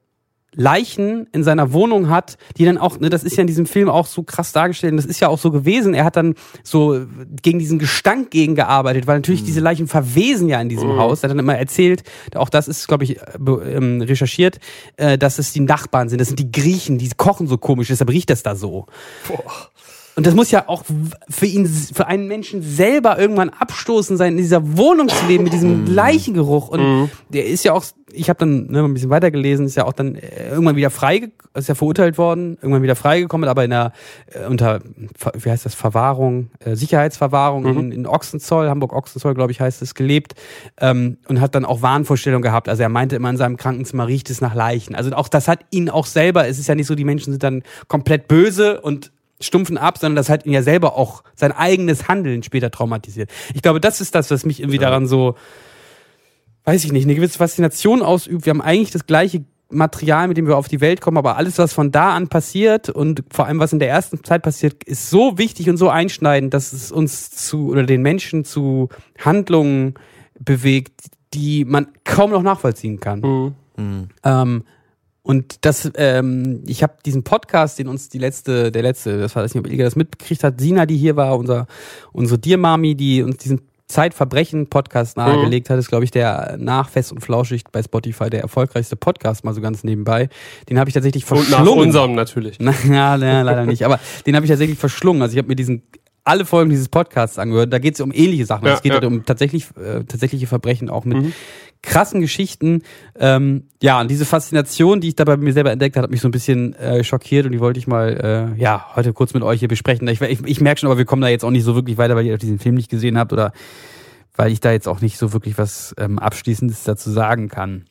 Leichen in seiner Wohnung hat, die dann auch, ne, das ist ja in diesem Film auch so krass dargestellt, und das ist ja auch so gewesen. Er hat dann so gegen diesen Gestank gegengearbeitet, weil natürlich diese Leichen verwesen ja in diesem Haus. Er hat dann immer erzählt, auch das ist, glaube ich, äh, ähm, recherchiert, äh, dass es die Nachbarn sind, das sind die Griechen, die kochen so komisch, deshalb riecht das da so. Und das muss ja auch für ihn, für einen Menschen selber irgendwann abstoßen sein, in dieser Wohnung zu leben mit diesem Leichengeruch. Und der ist ja auch, ich habe dann ne, ein bisschen weitergelesen, ist ja auch dann äh, irgendwann wieder frei, ist ja verurteilt worden, irgendwann wieder freigekommen, aber in der äh, unter, wie heißt das, Verwahrung, äh, Sicherheitsverwahrung in, in Ochsenzoll, Hamburg-Ochsenzoll, glaube ich, heißt es, gelebt ähm, und hat dann auch Wahnvorstellungen gehabt. Also er meinte immer in seinem Krankenzimmer riecht es nach Leichen. Also auch das hat ihn auch selber, es ist ja nicht so, die Menschen sind dann komplett böse und stumpfen ab, sondern das hat ihn ja selber auch sein eigenes Handeln später traumatisiert. Ich glaube, das ist das, was mich irgendwie daran so, weiß ich nicht, eine gewisse Faszination ausübt. Wir haben eigentlich das gleiche Material, mit dem wir auf die Welt kommen, aber alles, was von da an passiert und vor allem, was in der ersten Zeit passiert, ist so wichtig und so einschneidend, dass es uns zu, oder den Menschen zu Handlungen bewegt, die man kaum noch nachvollziehen kann. Mhm. Ähm, und das, ähm, ich habe diesen Podcast, den uns die letzte, der letzte, das war das nicht, ob Ilga das mitgekriegt hat, Sina, die hier war, unser, unsere Dear-Mami, die uns diesen Zeitverbrechen-Podcast nahegelegt hat, ist, glaube ich, der nach Fest und Flauschig bei Spotify der erfolgreichste Podcast, mal so ganz nebenbei. Den habe ich tatsächlich Und verschlungen. nach unserem natürlich. Na, ja, leider nicht. Aber den habe ich tatsächlich verschlungen. Also ich habe mir diesen alle Folgen dieses Podcasts angehört. Da geht es um ähnliche Sachen. Ja, es geht ja. halt um tatsächlich äh, tatsächliche Verbrechen auch mit krassen Geschichten. Ähm, ja, und diese Faszination, die ich da bei mir selber entdeckt habe, hat mich so ein bisschen äh, schockiert und die wollte ich mal äh, ja heute kurz mit euch hier besprechen. Ich, ich, ich merke schon, aber wir kommen da jetzt auch nicht so wirklich weiter, weil ihr diesen Film nicht gesehen habt oder weil ich da jetzt auch nicht so wirklich was ähm, Abschließendes dazu sagen kann.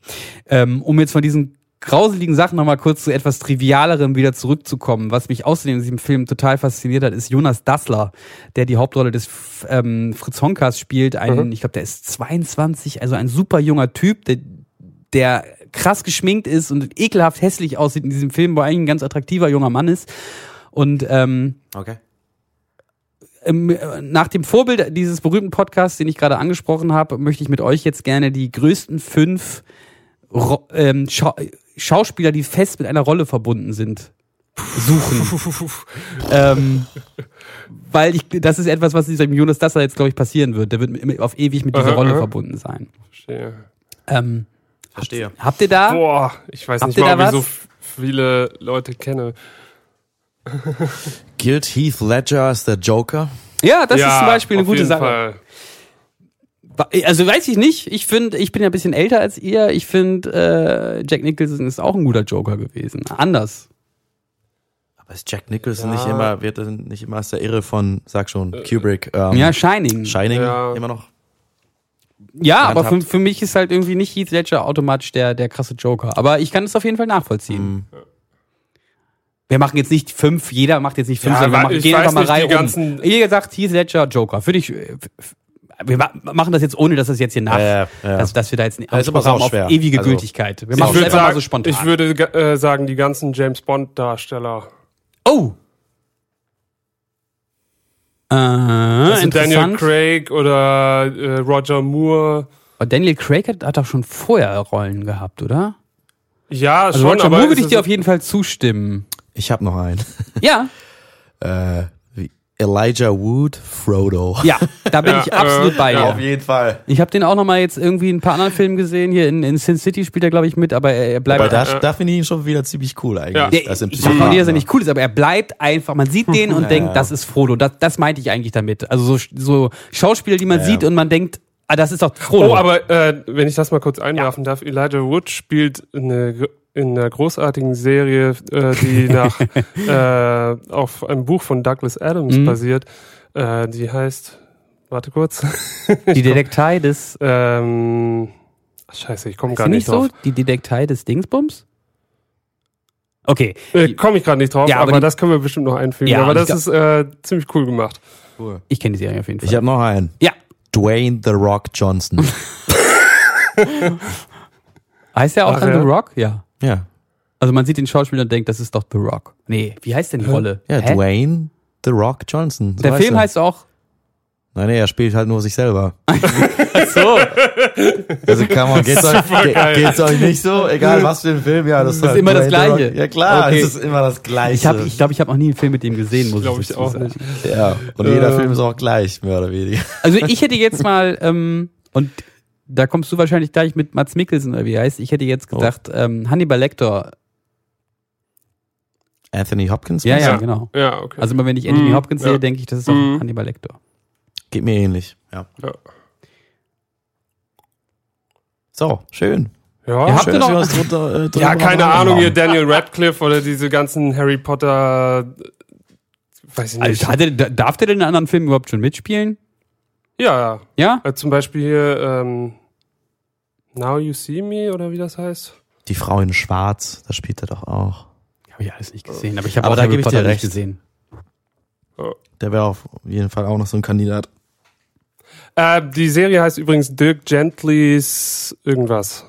Ähm, um jetzt von diesen grauseligen Sachen nochmal kurz zu etwas Trivialerem wieder zurückzukommen. Was mich außerdem in diesem Film total fasziniert hat, ist Jonas Dassler, der die Hauptrolle des ähm, Fritz Honkas spielt. Ein, ich glaube, der ist 22, also ein super junger Typ, der, der krass geschminkt ist und ekelhaft hässlich aussieht in diesem Film, wo er eigentlich ein ganz attraktiver junger Mann ist. Und ähm, Okay. ähm, äh, nach dem Vorbild dieses berühmten Podcasts, den ich gerade angesprochen habe, möchte ich mit euch jetzt gerne die größten fünf ähm, Schauspieler, die fest mit einer Rolle verbunden sind, suchen. ähm, weil ich, das ist etwas, was diesem Jonas Dasser jetzt, glaube ich, passieren wird. Der wird auf ewig mit dieser Aha, Rolle aha. verbunden sein. Verstehe. Ähm, Verstehe. habt ihr da? Boah, ich weiß nicht mal, ob ich so viele Leute kenne. Gilt Heath Ledger als der Joker? Ja, das ja, ist zum Beispiel eine auf gute jeden Sache. Fall. Also weiß ich nicht. Ich finde, ich bin ja ein bisschen älter als ihr. Ich finde, äh, Jack Nicholson ist auch ein guter Joker gewesen. Anders. Aber ist Jack Nicholson Ja. nicht immer, wird er nicht immer als der Irre von, sag schon, Kubrick, ähm, Ja, Shining. Shining Ja. immer noch? Ja, aber für, für mich ist halt irgendwie nicht Heath Ledger automatisch der, der krasse Joker. Aber ich kann es auf jeden Fall nachvollziehen. Mhm. Wir machen jetzt nicht fünf, jeder macht jetzt nicht fünf, Ja, sondern wir machen, ich gehen einfach mal Reihe um. Ihr sagt Heath Ledger, Joker. Für dich, äh, wir ma- machen das jetzt ohne, dass das jetzt hier nach, Ja, ja, ja. Dass, dass wir da jetzt aber Anspruch haben auch auf ewige Also, Gültigkeit. Wir Ich machen es würde einfach mal sagen, so spontan. ich würde äh, sagen, die ganzen James Bond Darsteller. oh! Äh, Also Daniel. Craig oder äh, Roger Moore. Aber Daniel Craig hat, hat doch schon vorher Rollen gehabt, oder? Ja, Also schon, Roger aber Moore würde ich dir auf jeden Fall zustimmen. Ich habe noch einen. Ja, äh, Elijah Wood, Frodo. ja, da bin Ja, ich absolut äh, bei ja. dir. Auf jeden Fall. Ich habe den auch noch mal jetzt irgendwie in ein paar anderen Filmen gesehen. Hier in, in Sin City spielt er, glaube ich, mit, aber er, er bleibt. Aber da, Ja. da finde ich ihn schon wieder ziemlich cool eigentlich. Ja. der, als im ich nicht, dass er nicht cool ist, aber er bleibt einfach. Man sieht den und Ja, denkt, ja. das ist Frodo. Das, das meinte ich eigentlich damit. Also so, so Schauspieler, die man Ja, sieht ja. und man denkt, ah, das ist doch Frodo. Oh, aber äh, wenn ich das mal kurz einwerfen darf, Elijah Wood spielt eine, in einer großartigen Serie, äh, die nach äh, auf einem Buch von Douglas Adams Mhm. basiert. Äh, die heißt, warte kurz, die Detektei des. ähm, scheiße, ich komme gar nicht nicht so? drauf. Die Detektei des Dingsbums? Okay. Äh, komme ich gerade nicht drauf, Ja, aber aber, die- das können wir bestimmt noch einfügen. Ja, aber das ist äh, ziemlich cool gemacht. Cool. Ich kenne die Serie auf jeden Fall. Ich habe noch einen. ja. Dwayne The Rock Johnson. Heißt der auch Ach, dann ja. The Rock? Ja. Ja. Also man sieht den Schauspieler und denkt, das ist doch The Rock. Nee, wie heißt denn die Rolle? Ja, Hä? Dwayne The Rock Johnson. So Der heißt Film er. heißt auch. Nein, nee, er spielt halt nur sich selber. So. Also kann man, geht's euch, ge geht's euch nicht so? Egal was für ein Film, ja, das, Das ist halt immer das Gleiche. Ja klar, Okay. es ist immer das Gleiche. Ich glaube, ich, glaub, ich habe noch nie einen Film mit dem gesehen, muss Glaube ich, ich auch sagen. nicht. ja, und jeder Film ist auch gleich, mehr oder weniger. Also ich hätte jetzt mal, ähm, und da kommst du wahrscheinlich gleich mit Mats Mikkelsen, oder wie er heißt. Ich hätte jetzt Oh. gedacht, ähm, Hannibal Lecter. Anthony Hopkins? Ja, ja, Ja. genau. Ja, okay. Also immer wenn ich Anthony Mhm, Hopkins ja. sehe, denke ich, das ist auch Mhm. Hannibal Lecter. Geht mir ähnlich, ja. ja. So, schön. Ja, Ihr habt schön, noch- drunter, äh, drüber ja keine Ahnung, haben. hier Daniel Radcliffe oder diese ganzen Harry Potter, äh, weiß ich nicht. Also, hat er, da- darf der denn in anderen Filmen überhaupt schon mitspielen? Ja, Ja? äh, zum Beispiel hier ähm, Now You See Me oder wie das heißt. Die Frau in Schwarz, das spielt er doch auch. Habe ich alles nicht gesehen, aber ich habe auch da Harry Potter nicht recht. gesehen. Der wäre auf jeden Fall auch noch so ein Kandidat. Äh, die Serie heißt übrigens Dirk Gentlys irgendwas.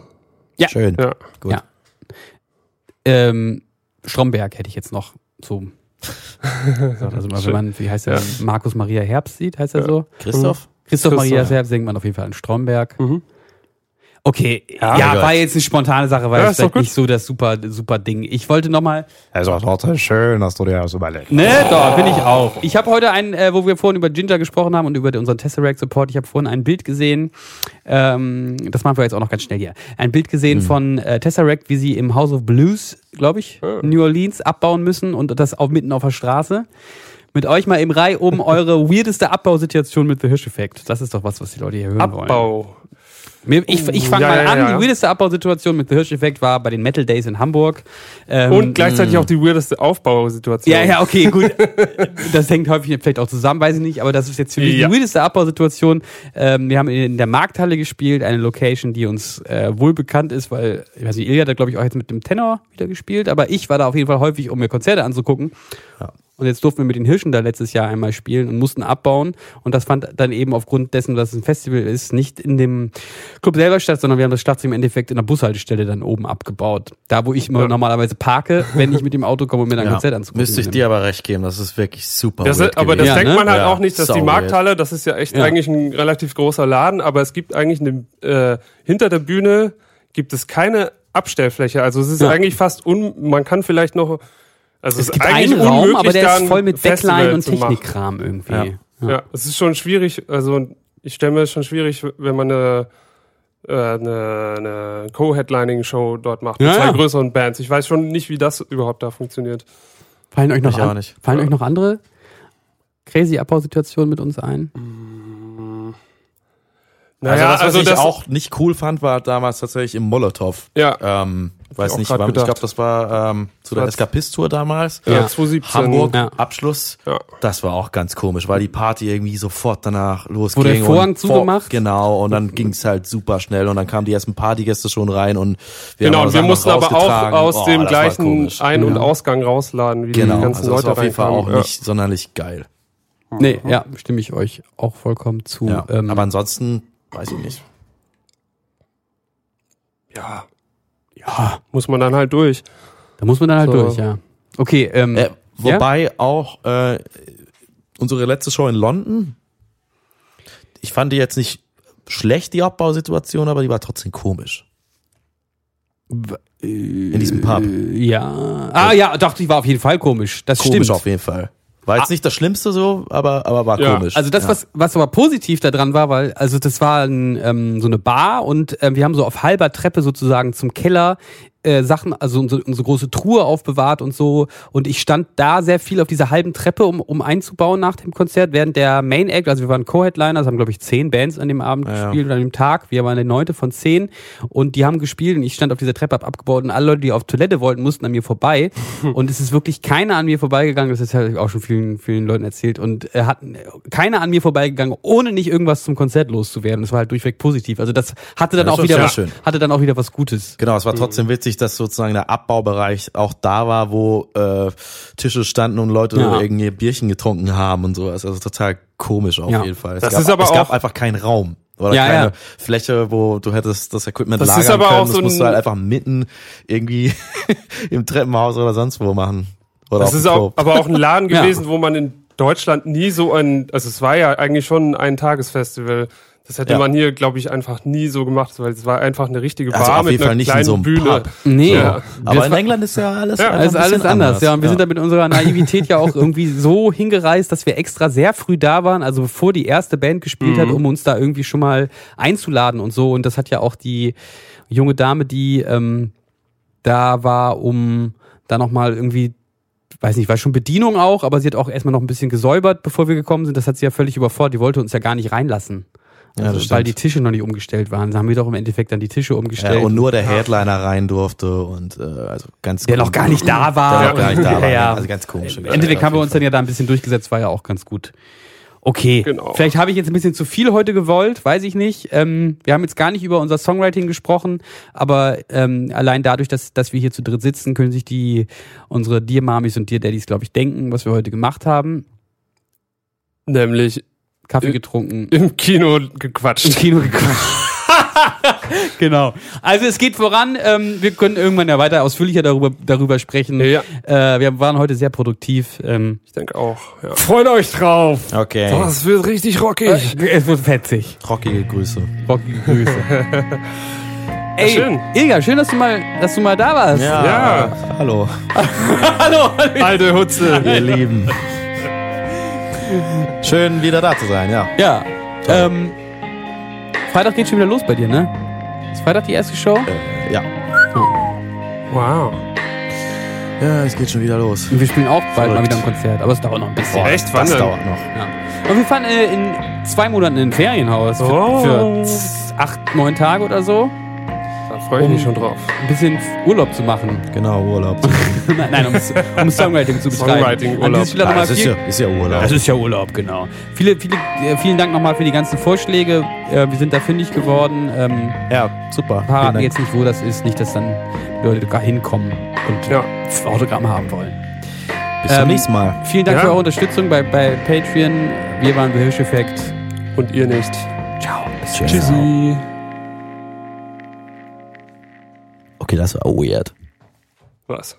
Ja. Schön. Ja. Gut. Ja. Ähm, Stromberg hätte ich jetzt noch so. Also wenn man, wie heißt er, Markus Maria Herbst sieht, heißt er so? Christoph? Christoph Maria. Herbst denkt man auf jeden Fall an Stromberg. Mhm. Okay, ja, Ja, war jetzt eine spontane Sache, war Ja, jetzt ist nicht so das super, super Ding. Ich wollte nochmal, Also trotzdem schön, dass du dir das überlegst. ne, doch, bin ich auch. Ich habe heute einen, äh, wo wir vorhin über Ginger gesprochen haben und über unseren Tesseract Support, ich habe vorhin ein Bild gesehen, ähm, das machen wir jetzt auch noch ganz schnell hier, ein Bild gesehen von äh, Tesseract, wie sie im House of Blues, glaube ich, New Orleans abbauen müssen und das auch mitten auf der Straße. Mit euch mal im Reihe oben eure weirdeste Abbausituation mit The Hirsch-Effekt. Das ist doch was, was die Leute hier hören wollen. Abbau. Ich ich fange Ja, mal ja, an. ja. Die weirdeste Abbausituation mit The Hirsch-Effekt war bei den Metal Days in Hamburg. Ähm, Und gleichzeitig auch die weirdeste Aufbausituation. ja, ja, okay, gut. Das hängt häufig vielleicht auch zusammen, weiß ich nicht, aber das ist jetzt für mich Ja. die weirdeste Abbausituation. Ähm, wir haben in der Markthalle gespielt, eine Location, die uns äh, wohl bekannt ist, weil, ich weiß nicht, Ilja hat da, glaube ich, auch jetzt mit dem Tenor wieder gespielt, aber ich war da auf jeden Fall häufig, um mir Konzerte anzugucken. Ja. Und jetzt durften wir mit den Hirschen da letztes Jahr einmal spielen und mussten abbauen. Und das fand dann eben aufgrund dessen, dass es ein Festival ist, nicht in dem Club selber statt, sondern wir haben das Schlagzeug im Endeffekt in der Bushaltestelle dann oben abgebaut. Da, wo ich immer normalerweise parke, wenn ich mit dem Auto komme, um mir dann ein Konzert anzugucken. Müsste ich dir aber recht geben, das ist wirklich super. Das ist, aber das. Ja, denkt ne? man halt Ja, auch nicht, dass die sau Markthalle, das ist ja echt Ja. eigentlich ein relativ großer Laden, aber es gibt eigentlich eine, äh, hinter der Bühne gibt es keine Abstellfläche. Also es ist Ja. eigentlich fast un, man kann vielleicht noch, also Es ist gibt einen Raum, aber der ist voll mit Backline und. Technikkram irgendwie. Ja. Ja. es ist schon schwierig, also ich stelle mir das schon schwierig, wenn man eine, äh, eine, eine Co-Headlining-Show dort macht mit Ja, zwei ja. größeren Bands. Ich weiß schon nicht, wie das überhaupt da funktioniert. Fallen euch noch, Ich an, nicht. Fallen Ja. euch noch andere crazy Abbausituationen mit uns ein? Also das, was also ich das- auch nicht cool fand, war damals tatsächlich im Molotow. Ja, Ähm, weiß nicht, wann, ich glaube, das war ähm, zu der Eskapist-Tour damals. ja, Ja. 2017. Hamburg, Ja. Abschluss. Ja. Das war auch ganz komisch, weil die Party irgendwie sofort danach losging. Wurde der Vorhang und zugemacht? genau, und dann ging's halt super schnell und dann kamen die ersten Partygäste schon rein und wir Genau, haben und wir mussten aber auch aus Oh, dem gleichen. Ein- und Ja. Ausgang rausladen, wie Genau, die ganzen also das Leute war auf jeden Fall auch nicht sonderlich geil. Nee, ja, stimme ich euch auch vollkommen zu. Ja, Ähm, aber ansonsten weiß ich nicht. Ja. Ja, Muss man dann halt durch. da muss man dann halt So. durch, ja. Okay, ähm, Äh, wobei auch äh, unsere letzte Show in London, ich fand die jetzt nicht schlecht, die Abbausituation, aber die war trotzdem komisch. In diesem Pub. ja. Ah ja, doch, die war auf jeden Fall komisch. Das Komisch stimmt. auf jeden Fall. War jetzt nicht das Schlimmste so, aber, aber war Ja, komisch. Also das, ja. was, was aber positiv daran war, weil, also das war ein, ähm, so eine Bar und ähm, wir haben so auf halber Treppe sozusagen zum Keller äh, Sachen, also unsere, unsere große Truhe aufbewahrt und so. Und ich stand da sehr viel auf dieser halben Treppe, um, um einzubauen nach dem Konzert, während der Main Act, also wir waren Co-Headliner, es haben glaube ich zehn Bands an dem Abend Ja, ja. gespielt oder an dem Tag. Wir waren der neunte von zehn und die haben gespielt und ich stand auf dieser Treppe, hab abgebaut und alle Leute, die auf Toilette wollten, mussten an mir vorbei. und es ist wirklich keiner an mir vorbeigegangen, das ist halt auch schon vielen, vielen Leuten erzählt und äh, hat keiner an mir vorbeigegangen, ohne nicht irgendwas zum Konzert loszuwerden. Das war halt durchweg positiv. Also das hatte dann Ja, das auch wieder was, schön. hatte dann auch wieder was Gutes. Genau, es war trotzdem witzig, dass sozusagen der Abbaubereich auch da war, wo äh, Tische standen und Leute Ja. irgendwie Bierchen getrunken haben und sowas. Also total komisch auf Ja. jeden Fall. Es Das gab, ist aber es gab einfach keinen Raum. Oder Ja, keine ja. Fläche, wo du hättest das Equipment Das lagern ist aber können. auch das so musst du ein- halt einfach mitten irgendwie im Treppenhaus oder sonst wo machen. Oder Das ist auch, aber auch ein Laden Ja. gewesen, wo man in Deutschland nie so ein, also es war ja eigentlich schon ein Tagesfestival. Das hätte Ja. man hier, glaube ich, einfach nie so gemacht, weil es war einfach eine richtige Also Bar auf mit jeden einer Fall nicht in kleinen so einem Bühne. Pub. Nee. Ja. Aber in England ist ja alles, Ja, ist alles bisschen anders, ja. Und wir sind da mit unserer Naivität ja auch irgendwie so hingereist, dass wir extra sehr früh da waren, also bevor die erste Band gespielt Mhm. hat, um uns da irgendwie schon mal einzuladen und so. Und das hat ja auch die junge Dame, die ähm, da war, um da nochmal irgendwie, weiß nicht, war schon Bedienung auch, aber sie hat auch erstmal noch ein bisschen gesäubert, bevor wir gekommen sind. Das hat sie ja völlig überfordert. Die wollte uns ja gar nicht reinlassen. Ja, Also, weil stimmt. die Tische noch nicht umgestellt waren. Da haben wir doch im Endeffekt dann die Tische umgestellt. Ja, und nur der Headliner rein durfte und äh, also ganz der noch gar nicht da war. Der noch gar nicht da war. ja. Also ganz komisch. Im Endeffekt haben wir uns dann ja da ein bisschen durchgesetzt, war ja auch ganz gut. Okay, Genau. vielleicht habe ich jetzt ein bisschen zu viel heute gewollt, weiß ich nicht. Ähm, wir haben jetzt gar nicht über unser Songwriting gesprochen, aber ähm, allein dadurch, dass, dass wir hier zu dritt sitzen, können sich die unsere Dear Mamis und Dear Daddies, glaube ich, denken, was wir heute gemacht haben. Nämlich Kaffee Äh, getrunken, im Kino im gequatscht. Kino gequatscht. genau. Also es geht voran. Ähm, wir können irgendwann ja weiter ausführlicher darüber, darüber sprechen. Ja. Äh, wir waren heute sehr produktiv. Ähm, Ich denke auch, ja. freut euch drauf. Okay. Das wird richtig rockig. Es wird fetzig. Rockige Grüße. Rockige Grüße. Ey, schön. Ilga, schön, dass du mal, dass du mal da warst. Ja. Hallo, Hallo. Alte Hutze. ihr Lieben. Schön wieder da zu sein, ja. Ja. Ähm, Freitag geht schon wieder los bei dir, ne? Ist Freitag die erste Show? Äh, ja. Wow. Ja, es geht schon wieder los. Und wir spielen auch bald mal wieder ein Konzert, aber es dauert noch ein bisschen. Echt? Wann das denn? dauert noch. Ja. Und wir fahren äh, in zwei Monaten in ein Ferienhaus für, Oh. für acht, neun Tage oder so. Freue ich mich schon drauf. Ein bisschen Urlaub zu machen. Genau, Urlaub. nein, nein, um, um Songwriting zu betreiben. Songwriting, Urlaub. Ah, das ist viel- ja, ist ja Urlaub. Das ist ja Urlaub, genau. Viele, viele, äh, vielen Dank nochmal für die ganzen Vorschläge. Äh, wir sind da fündig geworden. Ähm, ja, super. verraten jetzt nicht, wo das ist, nicht, dass dann Leute gar hinkommen und Ja. Autogramme haben wollen. Bis zum ähm, nächsten Mal. Vielen Dank Ja. für eure Unterstützung bei, bei Patreon. Wir waren The Hirsch-Effekt. Und ihr nicht. Ciao. Bis Tschüss. Tschüssi. Okay, das war weird. Was?